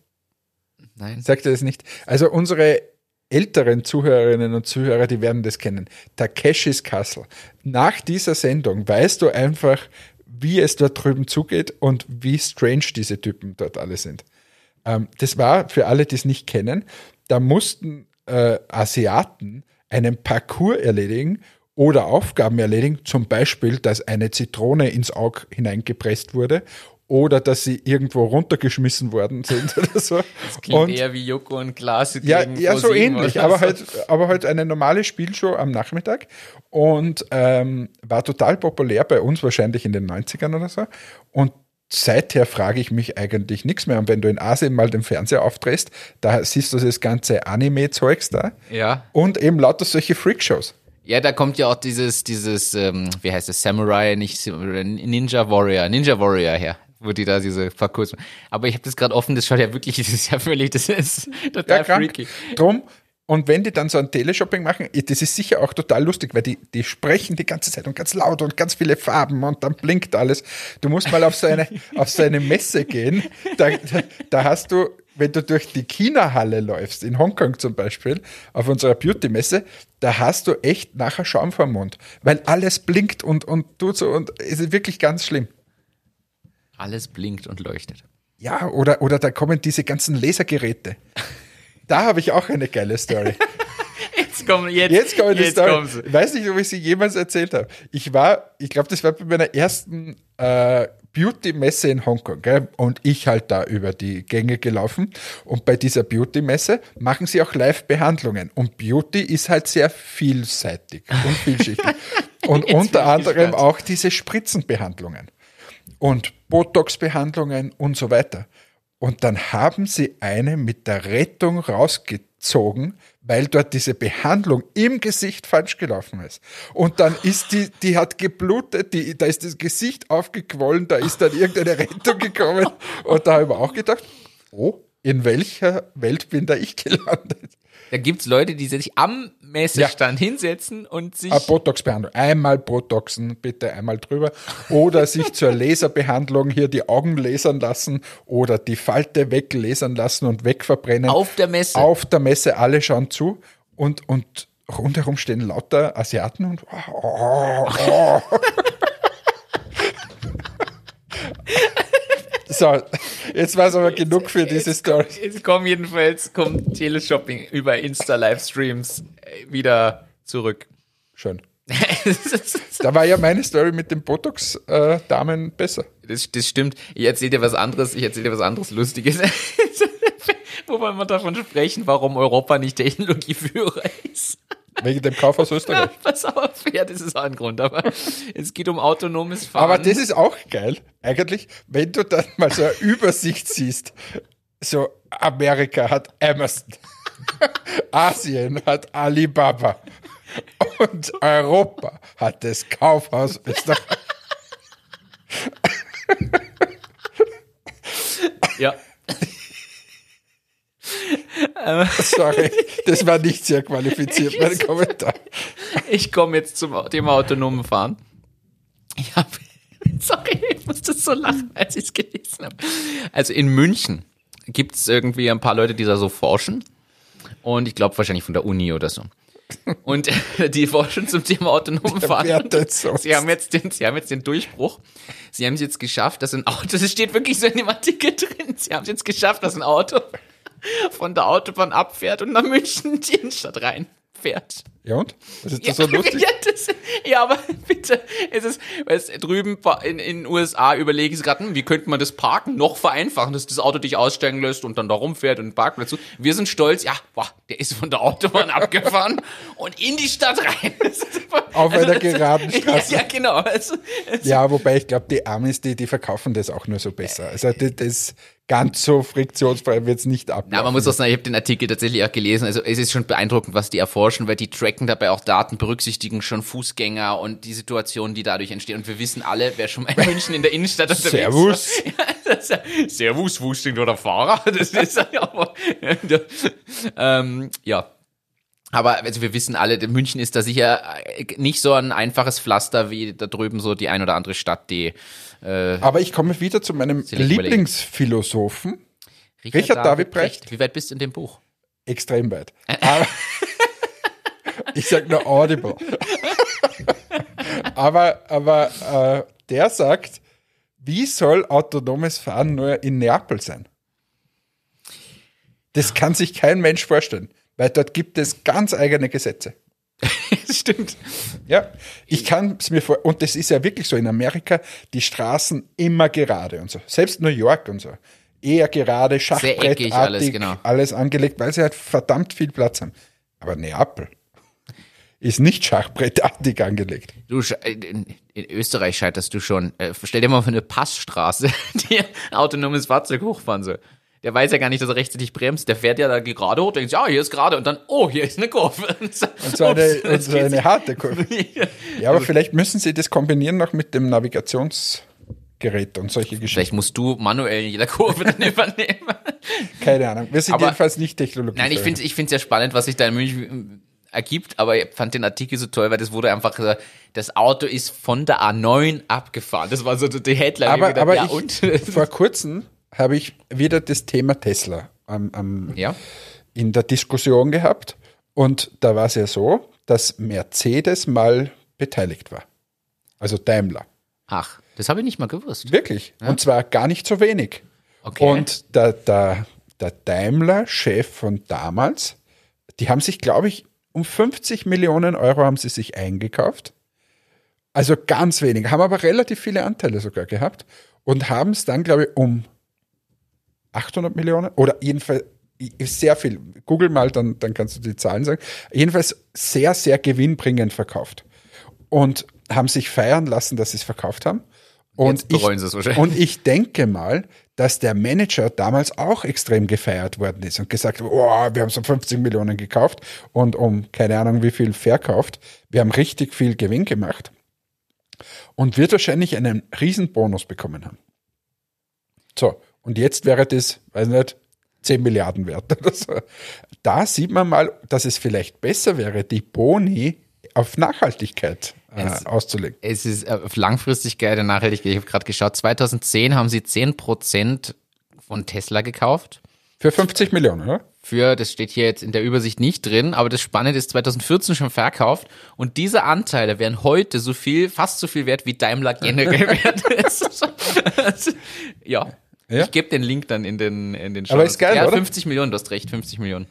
Nein. Sagt er das nicht? Also unsere älteren Zuhörerinnen und Zuhörer, die werden das kennen. Takeshis Castle. Nach dieser Sendung weißt du einfach, wie es dort drüben zugeht und wie strange diese Typen dort alle sind. Ähm, das war für alle, die es nicht kennen, da mussten äh, Asiaten einen Parcours erledigen oder Aufgaben erledigen, zum Beispiel, dass eine Zitrone ins Auge hineingepresst wurde oder dass sie irgendwo runtergeschmissen worden sind oder so. Das klingt eher wie Joko und Klaas Ja, ja so ähnlich, aber so. halt, aber halt eine normale Spielshow am Nachmittag und ähm, war total populär bei uns wahrscheinlich in den 90ern oder so. Und seither frage ich mich eigentlich nichts mehr. Und wenn du in Asien mal den Fernseher aufdrehst, da siehst du das ganze Anime-Zeugs da Ja. und eben lauter solche Freakshows. Ja, da kommt ja auch dieses, dieses, ähm, wie heißt es, Samurai, nicht Ninja Warrior, Ninja Warrior her. Wo die da diese Parcours. Aber ich habe das gerade offen, das schaut ja wirklich, das ist ja völlig, das ist total Ja, krank. freaky. Drum, und wenn die dann so ein Teleshopping machen, das ist sicher auch total lustig, weil die, die sprechen die ganze Zeit und ganz laut und ganz viele Farben und dann blinkt alles. Du musst mal auf so eine, auf so eine Messe gehen. Da, da, da hast du, wenn du durch die China-Halle läufst, in Hongkong zum Beispiel, auf unserer Beauty-Messe, da hast du echt nachher Schaum vom Mund, weil alles blinkt und, und tut so und es ist wirklich ganz schlimm. Alles blinkt und leuchtet. Ja, oder, oder da kommen diese ganzen Lasergeräte. Da habe ich auch eine geile Story. Jetzt kommen, jetzt, Jetzt kommt die jetzt Story. kommen sie. Ich weiß nicht, ob ich sie jemals erzählt habe. Ich war, ich glaube, das war bei meiner ersten äh, Beauty-Messe in Hongkong. Gell? Und ich halt da über die Gänge gelaufen. Und bei dieser Beauty-Messe machen sie auch Live-Behandlungen. Und Beauty ist halt sehr vielseitig und vielschichtig. und Jetzt unter anderem auch diese Spritzenbehandlungen und Botox-Behandlungen und so weiter. Und dann haben sie eine mit der Rettung rausgezogen, weil dort diese Behandlung im Gesicht falsch gelaufen ist. Und dann ist die, die hat geblutet, die, da ist das Gesicht aufgequollen, da ist dann irgendeine Rettung gekommen. Und da habe ich auch gedacht, oh, in welcher Welt bin da ich gelandet? Da gibt's Leute, die sich am Messestand hinsetzen und sich. Eine Botox-Behandlung. Einmal Botoxen, bitte einmal drüber. Oder sich zur Laserbehandlung hier die Augen lasern lassen oder die Falte weglasern lassen und wegverbrennen. Auf der Messe. Auf der Messe, alle schauen zu und, und rundherum stehen lauter Asiaten und oh, oh. So, jetzt war es aber genug für diese Story. Jetzt kommen jedenfalls, kommt Teleshopping über Insta-Livestreams äh, wieder zurück. Schön. Da war ja meine Story mit den Botox-Damen besser. Das, das stimmt. Ich erzähle dir was anderes, ich erzähle dir was anderes Lustiges. Wo wollen wir davon sprechen, warum Europa nicht Technologieführer ist? Wegen dem Kaufhaus Österreich. Pass auf, ja, das ist auch ein Grund, aber es geht um autonomes Fahren. Aber das ist auch geil, eigentlich, wenn du dann mal so eine Übersicht siehst. So, Amerika hat Amazon, Asien hat Alibaba und Europa hat das Kaufhaus Österreich. ja. Sorry, das war nicht sehr qualifiziert, mein Kommentar. Ich komme jetzt zum Thema autonomen Fahren. Ich habe, sorry, ich musste so lachen, als ich es gelesen habe. Also in München gibt es irgendwie ein paar Leute, die da so forschen. Und ich glaube wahrscheinlich von der Uni oder so. Und die forschen zum Thema autonomen Fahren. Sie haben, jetzt den, sie haben jetzt den Durchbruch. Sie haben es jetzt geschafft, dass ein Auto, das steht wirklich so in dem Artikel drin, sie haben es jetzt geschafft, dass ein Auto von der Autobahn abfährt und nach München in die Innenstadt reinfährt. Ja und? Was ist das so lustig? Ja, das, ja, aber bitte, es ist, weil es drüben in den USA überlegen sie gerade, hm, wie könnte man das Parken noch vereinfachen, dass das Auto dich aussteigen lässt und dann da rumfährt und Parkplatz. sucht. Wir sind stolz, ja, boah, der ist von der Autobahn abgefahren und in die Stadt rein. Das. Auf einer das- geraden Straße. Ja, ja genau. Also, es- Ja, wobei ich glaube, die Amis, die, die verkaufen das auch nur so besser. Also das, das ganz so friktionsfrei wird es nicht ab. Na, man muss auch sagen, ich habe den Artikel tatsächlich auch gelesen. Also es ist schon beeindruckend, was die erforschen, weil die tracken dabei auch Daten, berücksichtigen schon Fußgänger und die Situationen, die dadurch entstehen. Und wir wissen alle, wer schon mal in München in der Innenstadt unterwegs Servus. war. Ja, ja, Servus, Fußgänger oder Fahrer. Das ist ja, aber, ähm, ja. Aber also wir wissen alle, München ist da sicher äh, nicht so ein einfaches Pflaster wie da drüben so die ein oder andere Stadt, die Aber ich komme wieder zu meinem. Lieblingsphilosophen, Richard David Brecht. Wie weit bist du in dem Buch? extrem weit. Ich sage nur Audible. aber aber äh, der sagt, wie soll autonomes Fahren nur in Neapel sein? Das kann sich kein Mensch vorstellen, weil dort gibt es ganz eigene Gesetze. Stimmt. Ja, ich kann es mir vor, und das ist ja wirklich so in Amerika, die Straßen immer gerade und so. Selbst New York und so. Eher gerade, schachbrettartig, alles, genau. alles angelegt, weil sie halt verdammt viel Platz haben. Aber Neapel ist nicht schachbrettartig angelegt. Du, sche- in, in Österreich scheiterst du schon. Äh, stell dir mal vor eine Passstraße, die ein autonomes Fahrzeug hochfahren soll. Der weiß ja gar nicht, dass er rechtzeitig bremst. Der fährt ja da gerade hoch, denkt, ja, hier ist gerade und dann, oh, hier ist eine Kurve. Und so, eine, ups, und so eine harte Kurve. Ja, aber vielleicht müssen sie das kombinieren noch mit dem Navigations, Geräte und solche Geschichten. Vielleicht musst du manuell in jeder Kurve dann übernehmen. Keine Ahnung. Wir sind Aber- jedenfalls nicht Technologie. Nein, ich finde ich es ja spannend, was sich da in München äh, ergibt, aber ich fand den Artikel so toll, weil das wurde einfach gesagt, das Auto ist von der A9 abgefahren. Das war so die Headline. aber, Ich aber ich, ja, und? vor kurzem habe ich wieder das Thema Tesla am, am, ja. in der Diskussion gehabt. Und da war es ja so, dass Mercedes mal beteiligt war. Also Daimler. Ach, das habe ich nicht mal gewusst. Wirklich. Und zwar gar nicht so wenig. Okay. Und der, der, der Daimler-Chef von damals, die haben sich, glaube ich, um 50 Millionen Euro haben sie sich eingekauft. Also ganz wenig, haben aber relativ viele Anteile sogar gehabt und haben es dann, glaube ich, um 800 Millionen oder jedenfalls sehr viel. Google mal, dann, dann kannst du die Zahlen sagen. Jedenfalls sehr, sehr gewinnbringend verkauft. Und haben sich feiern lassen, dass sie es verkauft haben. Und wahrscheinlich. Und ich denke mal, dass der Manager damals auch extrem gefeiert worden ist und gesagt hat, oh, wir haben so 50 Millionen gekauft und um keine Ahnung wie viel verkauft. Wir haben richtig viel Gewinn gemacht und wird wahrscheinlich einen riesen Bonus bekommen haben. So, und jetzt wäre das, weiß nicht, 10 Milliarden wert oder so. Da sieht man mal, dass es vielleicht besser wäre, die Boni auf Nachhaltigkeit äh, Es- auszulegen. Es ist äh, auf Langfristigkeit und Nachhaltigkeit. Ich habe gerade geschaut, 2010 haben sie 10% von Tesla gekauft. Für 50 Millionen, oder? Für, das steht hier jetzt in der Übersicht nicht drin, aber das Spannende ist 2014 schon verkauft und diese Anteile wären heute so viel, fast so viel wert wie Daimler generell wert ist. ja. Ja. Ich gebe den Link dann in den in den Aber ist geil, Ja, oder? 50 Millionen, du hast recht, 50 Millionen.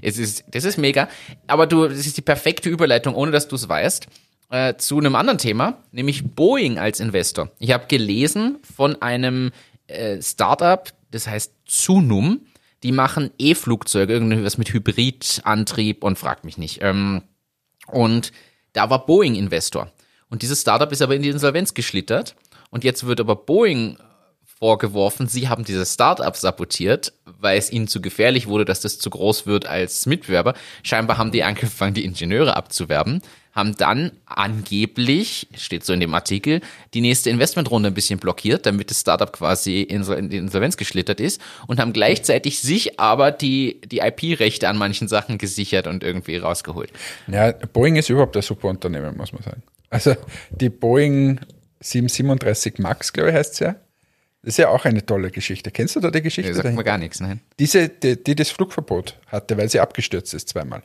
Es ist, das ist mega. Aber du, das ist die perfekte Überleitung, ohne dass du es weißt, äh, zu einem anderen Thema, nämlich Boeing als Investor. Ich habe gelesen von einem äh, Startup, das heißt Zunum. Die machen E-Flugzeuge, irgendwas mit Hybridantrieb und fragt mich nicht. Ähm, und da war Boeing Investor. Und dieses Startup ist aber in die Insolvenz geschlittert. Und jetzt wird aber Boeing vorgeworfen, sie haben dieses Startup sabotiert, weil es ihnen zu gefährlich wurde, dass das zu groß wird als Mitbewerber. Scheinbar haben die angefangen, die Ingenieure abzuwerben, haben dann angeblich, steht so in dem Artikel, die nächste Investmentrunde ein bisschen blockiert, damit das Startup quasi in die Insolvenz geschlittert ist und haben gleichzeitig sich aber die, die IP-Rechte an manchen Sachen gesichert und irgendwie rausgeholt. Ja, Boeing ist überhaupt ein super Unternehmen, muss man sagen. Also die Boeing 737 Max, glaube ich, heißt es ja. Das ist ja auch eine tolle Geschichte. Kennst du da die Geschichte? Nee, sagt mir gar nichts, nein. Diese, die, die das Flugverbot hatte, weil sie abgestürzt ist zweimal.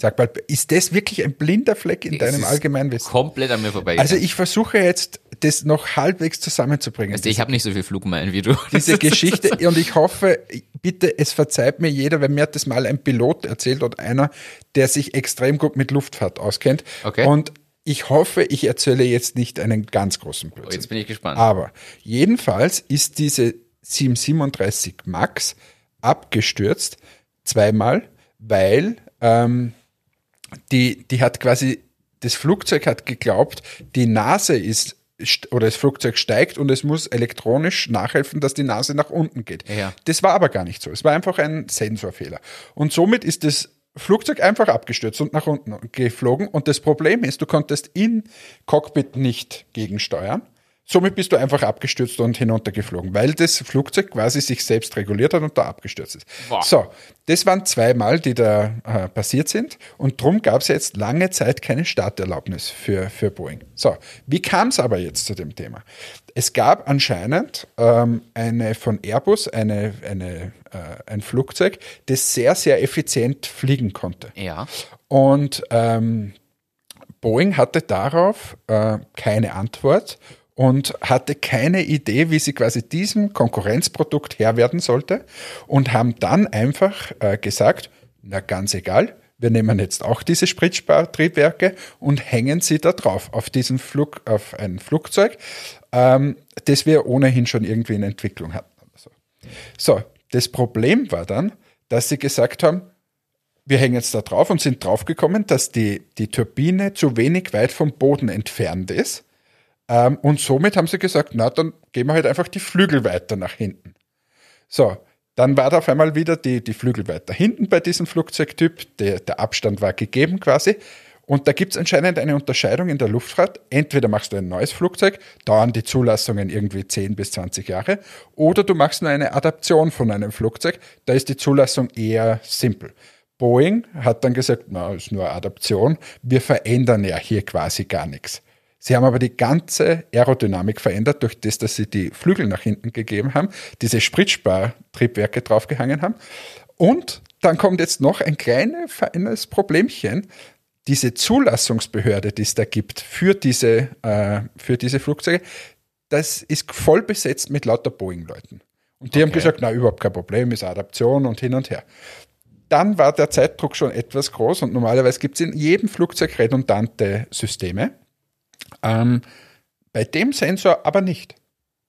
Sag mal, ist das wirklich ein blinder Fleck in Es deinem Allgemeinwissen? Komplett an mir vorbei. Also ich versuche jetzt, das noch halbwegs zusammenzubringen. ich habe nicht so viel Flugmeilen wie du. diese Geschichte und ich hoffe, bitte, es verzeiht mir jeder, weil mir hat das mal ein Pilot erzählt oder einer, der sich extrem gut mit Luftfahrt auskennt. Okay. Und ich hoffe, ich erzähle jetzt nicht einen ganz großen Blödsinn. Jetzt bin ich gespannt. Aber jedenfalls ist diese 737 Max abgestürzt, zweimal, weil ähm, die, die hat quasi, das Flugzeug hat geglaubt, die Nase ist st- oder das Flugzeug steigt und es muss elektronisch nachhelfen, dass die Nase nach unten geht. Ja. Das war aber gar nicht so. Es war einfach ein Sensorfehler. Und somit ist das Flugzeug einfach abgestürzt und nach unten geflogen. Und das Problem ist, du konntest in Cockpit nicht gegensteuern. Somit bist du einfach abgestürzt und hinuntergeflogen, weil das Flugzeug quasi sich selbst reguliert hat und da abgestürzt ist. Boah. So, das waren zweimal, die da äh, passiert sind. Und drum gab es jetzt lange Zeit keine Starterlaubnis für, für Boeing. So, wie kam es aber jetzt zu dem Thema? Es gab anscheinend ähm, eine von Airbus, eine, eine, äh, ein Flugzeug, das sehr, sehr effizient fliegen konnte. ja. Und ähm, Boeing hatte darauf äh, keine Antwort und hatte keine Idee, wie sie quasi diesem Konkurrenzprodukt Herr werden sollte und haben dann einfach äh, gesagt, na ganz egal, wir nehmen jetzt auch diese Spritspartriebwerke und hängen sie da drauf, auf diesen Flug, auf ein Flugzeug, ähm, das wir ohnehin schon irgendwie in Entwicklung hatten. So. so, das Problem war dann, dass sie gesagt haben, wir hängen jetzt da drauf und sind draufgekommen, dass die, die Turbine zu wenig weit vom Boden entfernt ist. Ähm, und somit haben sie gesagt, na, dann gehen wir halt einfach die Flügel weiter nach hinten. So, dann war da auf einmal wieder die, die Flügel weiter hinten bei diesem Flugzeugtyp. Der, der Abstand war gegeben quasi. Und da gibt es anscheinend eine Unterscheidung in der Luftfahrt. Entweder machst du ein neues Flugzeug, dauern die Zulassungen irgendwie 10 bis 20 Jahre, oder du machst nur eine Adaption von einem Flugzeug, da ist die Zulassung eher simpel. Boeing hat dann gesagt, na, ist nur Adaption, wir verändern ja hier quasi gar nichts. Sie haben aber die ganze Aerodynamik verändert, durch das, dass sie die Flügel nach hinten gegeben haben, diese Spritspartriebwerke draufgehangen haben. Und dann kommt jetzt noch ein kleines, feines Problemchen diese Zulassungsbehörde, die es da gibt für diese, äh, für diese Flugzeuge, das ist voll besetzt mit lauter Boeing-Leuten. Und die okay. haben gesagt, na, überhaupt kein Problem, ist Adaption und hin und her. Dann war der Zeitdruck schon etwas groß und normalerweise gibt es in jedem Flugzeug redundante Systeme. Ähm, bei dem Sensor aber nicht.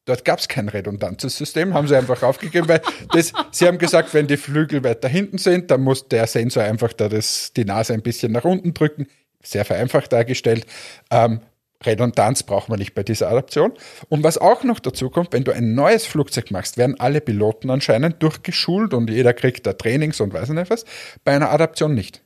Dort gab es kein redundantes System, haben sie einfach aufgegeben, weil das, sie haben gesagt, wenn die Flügel weiter hinten sind, dann muss der Sensor einfach da das, die Nase ein bisschen nach unten drücken. Sehr vereinfacht dargestellt. Ähm, Redundanz braucht man nicht bei dieser Adaption. Und was auch noch dazu kommt, wenn du ein neues Flugzeug machst, werden alle Piloten anscheinend durchgeschult und jeder kriegt da Trainings und weiß nicht was. Bei einer Adaption nicht.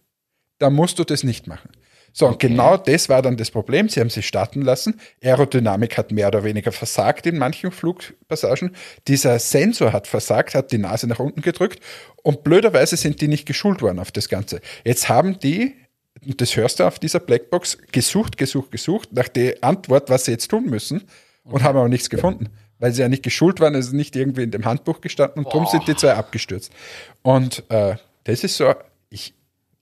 Da musst du das nicht machen. So, okay. und genau das war dann das Problem. Sie haben sie starten lassen. Aerodynamik hat mehr oder weniger versagt in manchen Flugpassagen. Dieser Sensor hat versagt, hat die Nase nach unten gedrückt und blöderweise sind die nicht geschult worden auf das Ganze. Jetzt haben die, und das hörst du auf dieser Blackbox, gesucht, gesucht, gesucht nach der Antwort, was sie jetzt tun müssen und okay. haben aber nichts gefunden. Weil sie ja nicht geschult waren, es ist nicht irgendwie in dem Handbuch gestanden und darum sind die zwei abgestürzt. Und äh, das ist so, ich,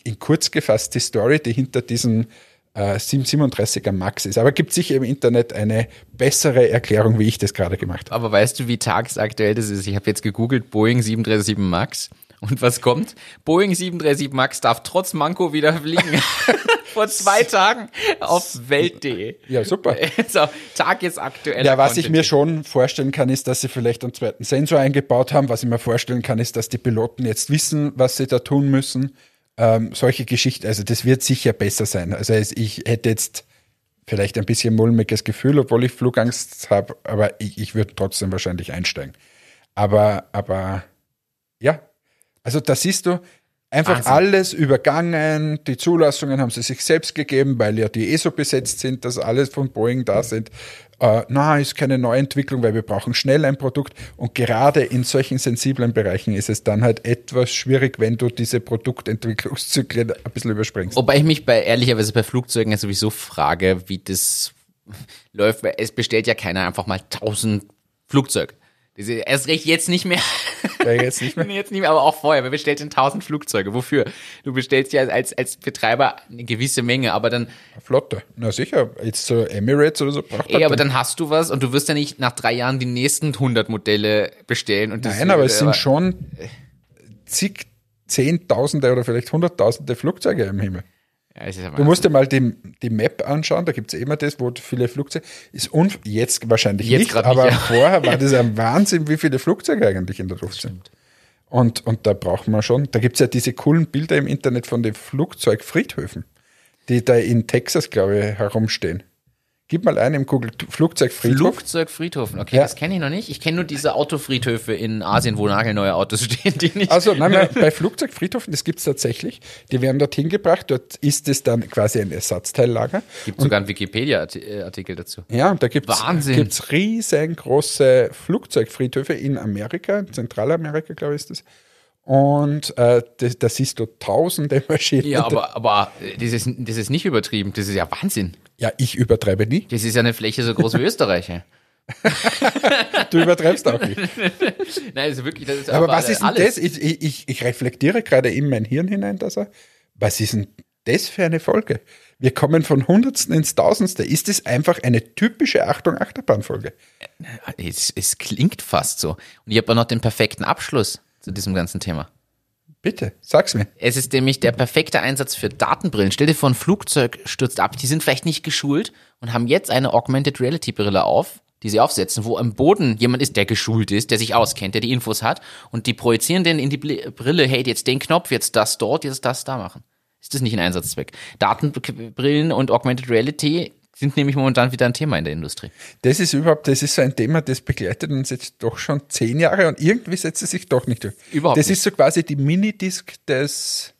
in kurz gefasst die Story, die hinter diesem äh, 737er Max ist. Aber gibt sicher im Internet eine bessere Erklärung, wie ich das gerade gemacht habe. Aber weißt du, wie tagesaktuell das ist? Ich habe jetzt gegoogelt Boeing 737 Max. Und was kommt? Boeing 737 Max darf trotz Manko wieder fliegen. Vor zwei Tagen auf Welt.de. Ja, super. So, Tag ist aktuell. Ja, was ich mir schon vorstellen kann, ist, dass sie vielleicht einen zweiten Sensor eingebaut haben. Was ich mir vorstellen kann, ist, dass die Piloten jetzt wissen, was sie da tun müssen ähm, solche Geschichten, also das wird sicher besser sein. Also ich hätte jetzt vielleicht ein bisschen mulmiges Gefühl, obwohl ich Flugangst habe, aber ich, ich würde trotzdem wahrscheinlich einsteigen. Aber, aber ja, also da siehst du, Einfach Wahnsinn. alles übergangen, die Zulassungen haben sie sich selbst gegeben, weil ja die eh so besetzt sind, dass alles von Boeing da sind. Äh, na, ist keine Neuentwicklung, weil wir brauchen schnell ein Produkt. Und gerade in solchen sensiblen Bereichen ist es dann halt etwas schwierig, wenn du diese Produktentwicklungszyklen ein bisschen überspringst. Wobei ich mich bei ehrlicherweise bei Flugzeugen ja sowieso frage, wie das läuft, weil es bestellt ja keiner einfach mal tausend Flugzeuge. Erst recht jetzt nicht mehr. Ja, jetzt nicht mehr. jetzt nicht mehr, aber auch vorher. Wer bestellt denn tausend Flugzeuge? Wofür? Du bestellst ja als, als Betreiber eine gewisse Menge, aber dann. Flotte. Na sicher. Jetzt so Emirates oder so Ey, aber dann hast du was und du wirst ja nicht nach drei Jahren die nächsten 100 Modelle bestellen. Und Nein, aber es sind schon zig Zehntausende oder vielleicht Hunderttausende Flugzeuge im Himmel. Ja, du musst dir mal die, die Map anschauen, da gibt es immer das, wo viele Flugzeuge, ist un, jetzt wahrscheinlich jetzt nicht, aber nicht, ja. vorher war das ein Wahnsinn, wie viele Flugzeuge eigentlich in der Luft sind. Und, und da braucht man schon, da gibt es ja diese coolen Bilder im Internet von den Flugzeugfriedhöfen, die da in Texas, glaube ich, herumstehen. Gib mal ein im Google Flugzeugfriedhof. Flugzeugfriedhof, okay, ja. das kenne ich noch nicht. Ich kenne nur diese Autofriedhöfe in Asien, wo nagelneue Autos stehen, die nicht. Also nein, nein bei Flugzeugfriedhofen, das gibt es tatsächlich. Die werden dorthin gebracht, dort ist es dann quasi ein Ersatzteillager. Gibt sogar einen Wikipedia-Artikel dazu. Ja, und da gibt es riesengroße Flugzeugfriedhöfe in Amerika, in Zentralamerika, glaube ich, ist das. Und äh, da siehst du tausende Maschinen. Ja, aber, aber das, ist, das ist nicht übertrieben. Das ist ja Wahnsinn. Ja, ich übertreibe nie. Das ist ja eine Fläche so groß wie Österreich. du übertreibst auch nicht. Nein, also wirklich, das ist aber was ist denn alles. das? Ich, ich, ich reflektiere gerade in mein Hirn hinein, dass er. Was ist denn das für eine Folge? Wir kommen von Hundertsten ins Tausendste. Ist das einfach eine typische Achtung Achterbahnfolge? Es, es klingt fast so. Und ich habe auch noch den perfekten Abschluss zu diesem ganzen Thema. Bitte, sag's mir. Es ist nämlich der perfekte Einsatz für Datenbrillen. Stell dir vor, ein Flugzeug stürzt ab. Die sind vielleicht nicht geschult und haben jetzt eine Augmented Reality Brille auf, die sie aufsetzen, wo am Boden jemand ist, der geschult ist, der sich auskennt, der die Infos hat und die projizieren den in die Brille, hey, jetzt den Knopf, jetzt das dort, jetzt das da machen. Ist das nicht ein Einsatzzweck? Datenbrillen und Augmented Reality sind nämlich momentan wieder ein Thema in der Industrie. Das ist überhaupt, das ist so ein Thema, das begleitet uns jetzt doch schon zehn Jahre und irgendwie setzt es sich doch nicht durch. Überhaupt Das nicht. ist so quasi die Minidisc des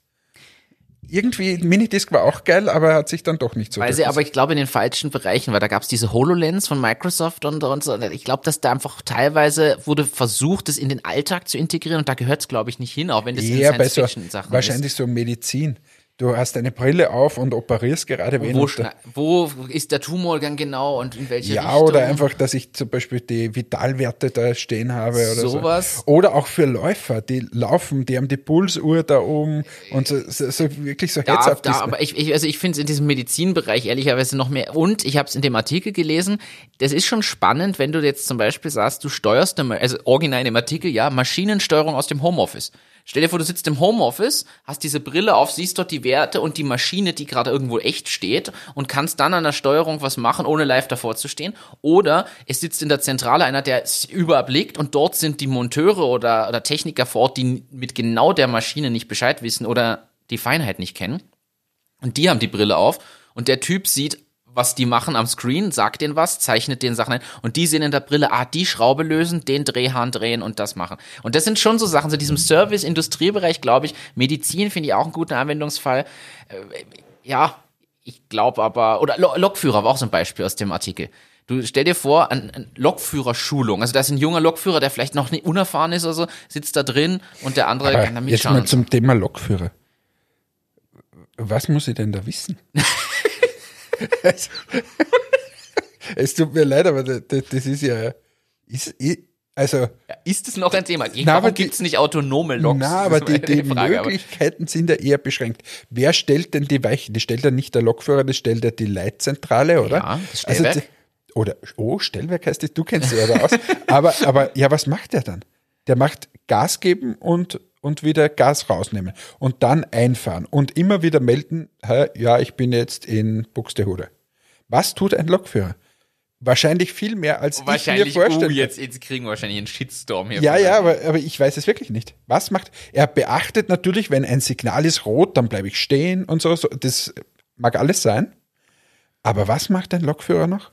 irgendwie, Minidisc war auch geil, aber hat sich dann doch nicht so Weil sie aber, ich glaube, in den falschen Bereichen, weil da gab es diese HoloLens von Microsoft und, und so. Ich glaube, dass da einfach teilweise wurde versucht, das in den Alltag zu integrieren und da gehört es, glaube ich, nicht hin, auch wenn das eher in bei so, Science-Fiction-Sachen wahrscheinlich ist. so Medizin. Du hast eine Brille auf und operierst gerade wen. Wo, wo ist der Tumorgang genau und in welche Ja, Richtung? oder einfach, dass ich zum Beispiel die Vitalwerte da stehen habe oder Sowas. so. Oder auch für Läufer, die laufen, die haben die Pulsuhr da oben und so, so, so wirklich so da, herzhaft. da, aber ich, ich, also ich finde es in diesem Medizinbereich ehrlicherweise noch mehr. Und ich habe es in dem Artikel gelesen, das ist schon spannend, wenn du jetzt zum Beispiel sagst, du steuerst, eine, also original in dem Artikel, ja, Maschinensteuerung aus dem Homeoffice. Stell dir vor, du sitzt im Homeoffice, hast diese Brille auf, siehst dort die Werte und die Maschine, die gerade irgendwo echt steht und kannst dann an der Steuerung was machen, ohne live davor zu stehen. Oder es sitzt in der Zentrale einer, der es überblickt und dort sind die Monteure oder, oder Techniker vor Ort, die mit genau der Maschine nicht Bescheid wissen oder die Feinheit nicht kennen. Und die haben die Brille auf und der Typ sieht, was die machen am Screen, sagt denen was, zeichnet den Sachen ein und die sehen in der Brille, ah, die Schraube lösen, den Drehhahn drehen und das machen. Und das sind schon so Sachen, so diesem Service-Industriebereich, glaube ich, Medizin finde ich auch einen guten Anwendungsfall. Äh, ja, ich glaube aber, oder Lo- Lokführer war auch so ein Beispiel aus dem Artikel. Du stell dir vor, ein, ein Lokführerschulung. Also da ist ein junger Lokführer, der vielleicht noch nicht unerfahren ist oder so, sitzt da drin und der andere kann da Aber jetzt mitschauen. mal zum Thema Lokführer. Was muss ich denn da wissen? es, tut mir leid, aber das, das ist ja, ist, also, Ist es noch ein Thema? Warum aber gibt es nicht autonome Loks? na, aber die, die Frage, aber- Möglichkeiten sind ja eher beschränkt. Wer stellt denn die Weichen? Die stellt ja nicht der Lokführer, das stellt ja die Leitzentrale, oder? Ja, das Also Stellwerk. die- oder, oh, Stellwerk heißt das, du kennst ja da aus. aber, aber, ja, was macht der dann? Der macht Gas geben und, und wieder Gas rausnehmen und dann einfahren und immer wieder melden, "Hä, ja, ich bin jetzt in Buxtehude. Was tut ein Lokführer? Wahrscheinlich viel mehr, als ich mir Wahrscheinlich, vorstellen uh, jetzt, jetzt kriegen wir wahrscheinlich einen Shitstorm hier. Ja, ja, aber, aber ich weiß es wirklich nicht. Was macht, er beachtet natürlich, wenn ein Signal ist rot, dann bleibe ich stehen und so, so. Das mag alles sein. Aber was macht ein Lokführer noch?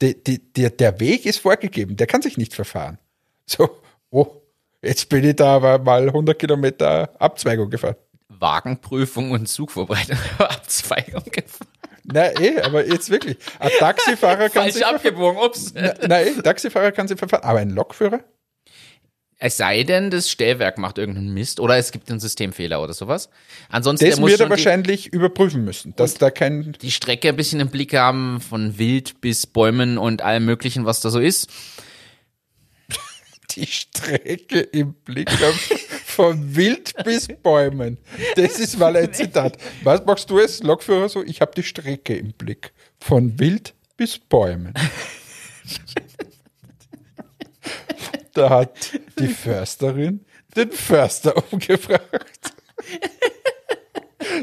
Die, der, der Weg ist vorgegeben, der kann sich nicht verfahren. So, oh, jetzt bin ich da aber mal 100 Kilometer Abzweigung gefahren. Wagenprüfung und Zugvorbereitung. Abzweigung gefahren. Na eh, aber jetzt wirklich. Ein Taxifahrer kann Falsch sich abgebogen, ups. Na, na eh, Taxifahrer kann sich verfahren. Aber ein Lokführer? Es sei denn, das Stellwerk macht irgendeinen Mist oder es gibt einen Systemfehler oder sowas. Ansonsten Das muss wird er wahrscheinlich überprüfen müssen, dass da kein die Strecke ein bisschen im Blick haben, von Wild bis Bäumen und allem möglichen, was da so ist. Die Strecke im Blick haben, von Wild bis Bäumen. Das ist mal ein Zitat. Was machst du als Lokführer so? Ich habe die Strecke im Blick. Von Wild bis Bäumen. Da hat die Försterin den Förster umgebracht.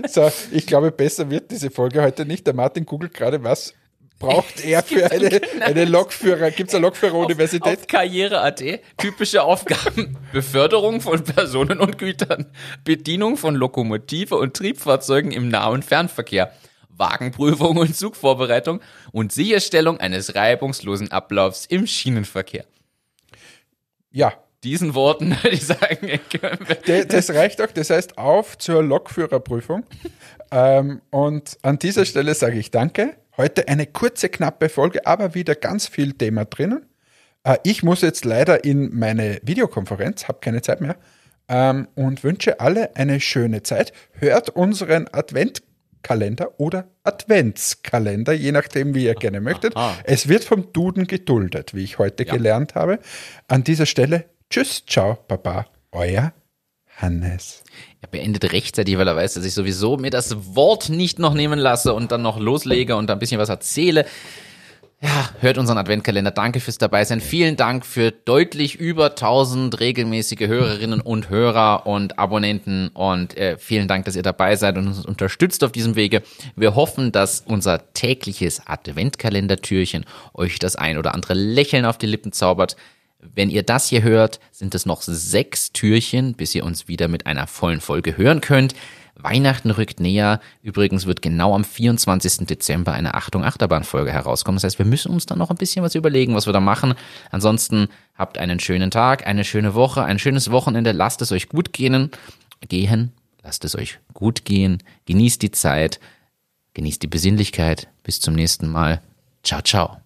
So, ich glaube, besser wird diese Folge heute nicht. Der Martin googelt gerade, was braucht er für eine, eine Lokführer? Gibt es eine Lokführeruniversität? Auf Karriere.at typische Aufgaben. Beförderung von Personen und Gütern. Bedienung von Lokomotive und Triebfahrzeugen im Nah- und Fernverkehr. Wagenprüfung und Zugvorbereitung und Sicherstellung eines reibungslosen Ablaufs im Schienenverkehr. Ja, Diesen Worten würde ich sagen, Das reicht auch. Das heißt, auf zur Lokführerprüfung. ähm, und an dieser Stelle sage ich Danke. Heute eine kurze, knappe Folge, aber wieder ganz viel Thema drinnen. Äh, ich muss jetzt leider in meine Videokonferenz, habe keine Zeit mehr ähm, und wünsche alle eine schöne Zeit. Hört unseren Adventkalender oder Adventskalender, je nachdem, wie ihr gerne möchtet. Aha. Es wird vom Duden geduldet, wie ich heute gelernt habe. An dieser Stelle, tschüss, ciao, baba, euer Hannes. Er beendet rechtzeitig, weil er weiß, dass ich sowieso mir das Wort nicht noch nehmen lasse und dann noch loslege und ein bisschen was erzähle. Ja, hört unseren Adventkalender. Danke fürs Dabeisein. Vielen Dank für deutlich über 1000 regelmäßige Hörerinnen und Hörer und Abonnenten und äh, vielen Dank, dass ihr dabei seid und uns unterstützt auf diesem Wege. Wir hoffen, dass unser tägliches Adventkalendertürchen euch das ein oder andere Lächeln auf die Lippen zaubert. Wenn ihr das hier hört, sind es noch sechs Türchen, bis ihr uns wieder mit einer vollen Folge hören könnt. Weihnachten rückt näher. Übrigens wird genau am 24. Dezember eine Achtung Achterbahn-Folge herauskommen. Das heißt, wir müssen uns dann noch ein bisschen was überlegen, was wir da machen. Ansonsten habt einen schönen Tag, eine schöne Woche, ein schönes Wochenende. Lasst es euch gut gehen. Gehen. lasst es euch gut gehen, genießt die Zeit, genießt die Besinnlichkeit. Bis zum nächsten Mal. Ciao, ciao.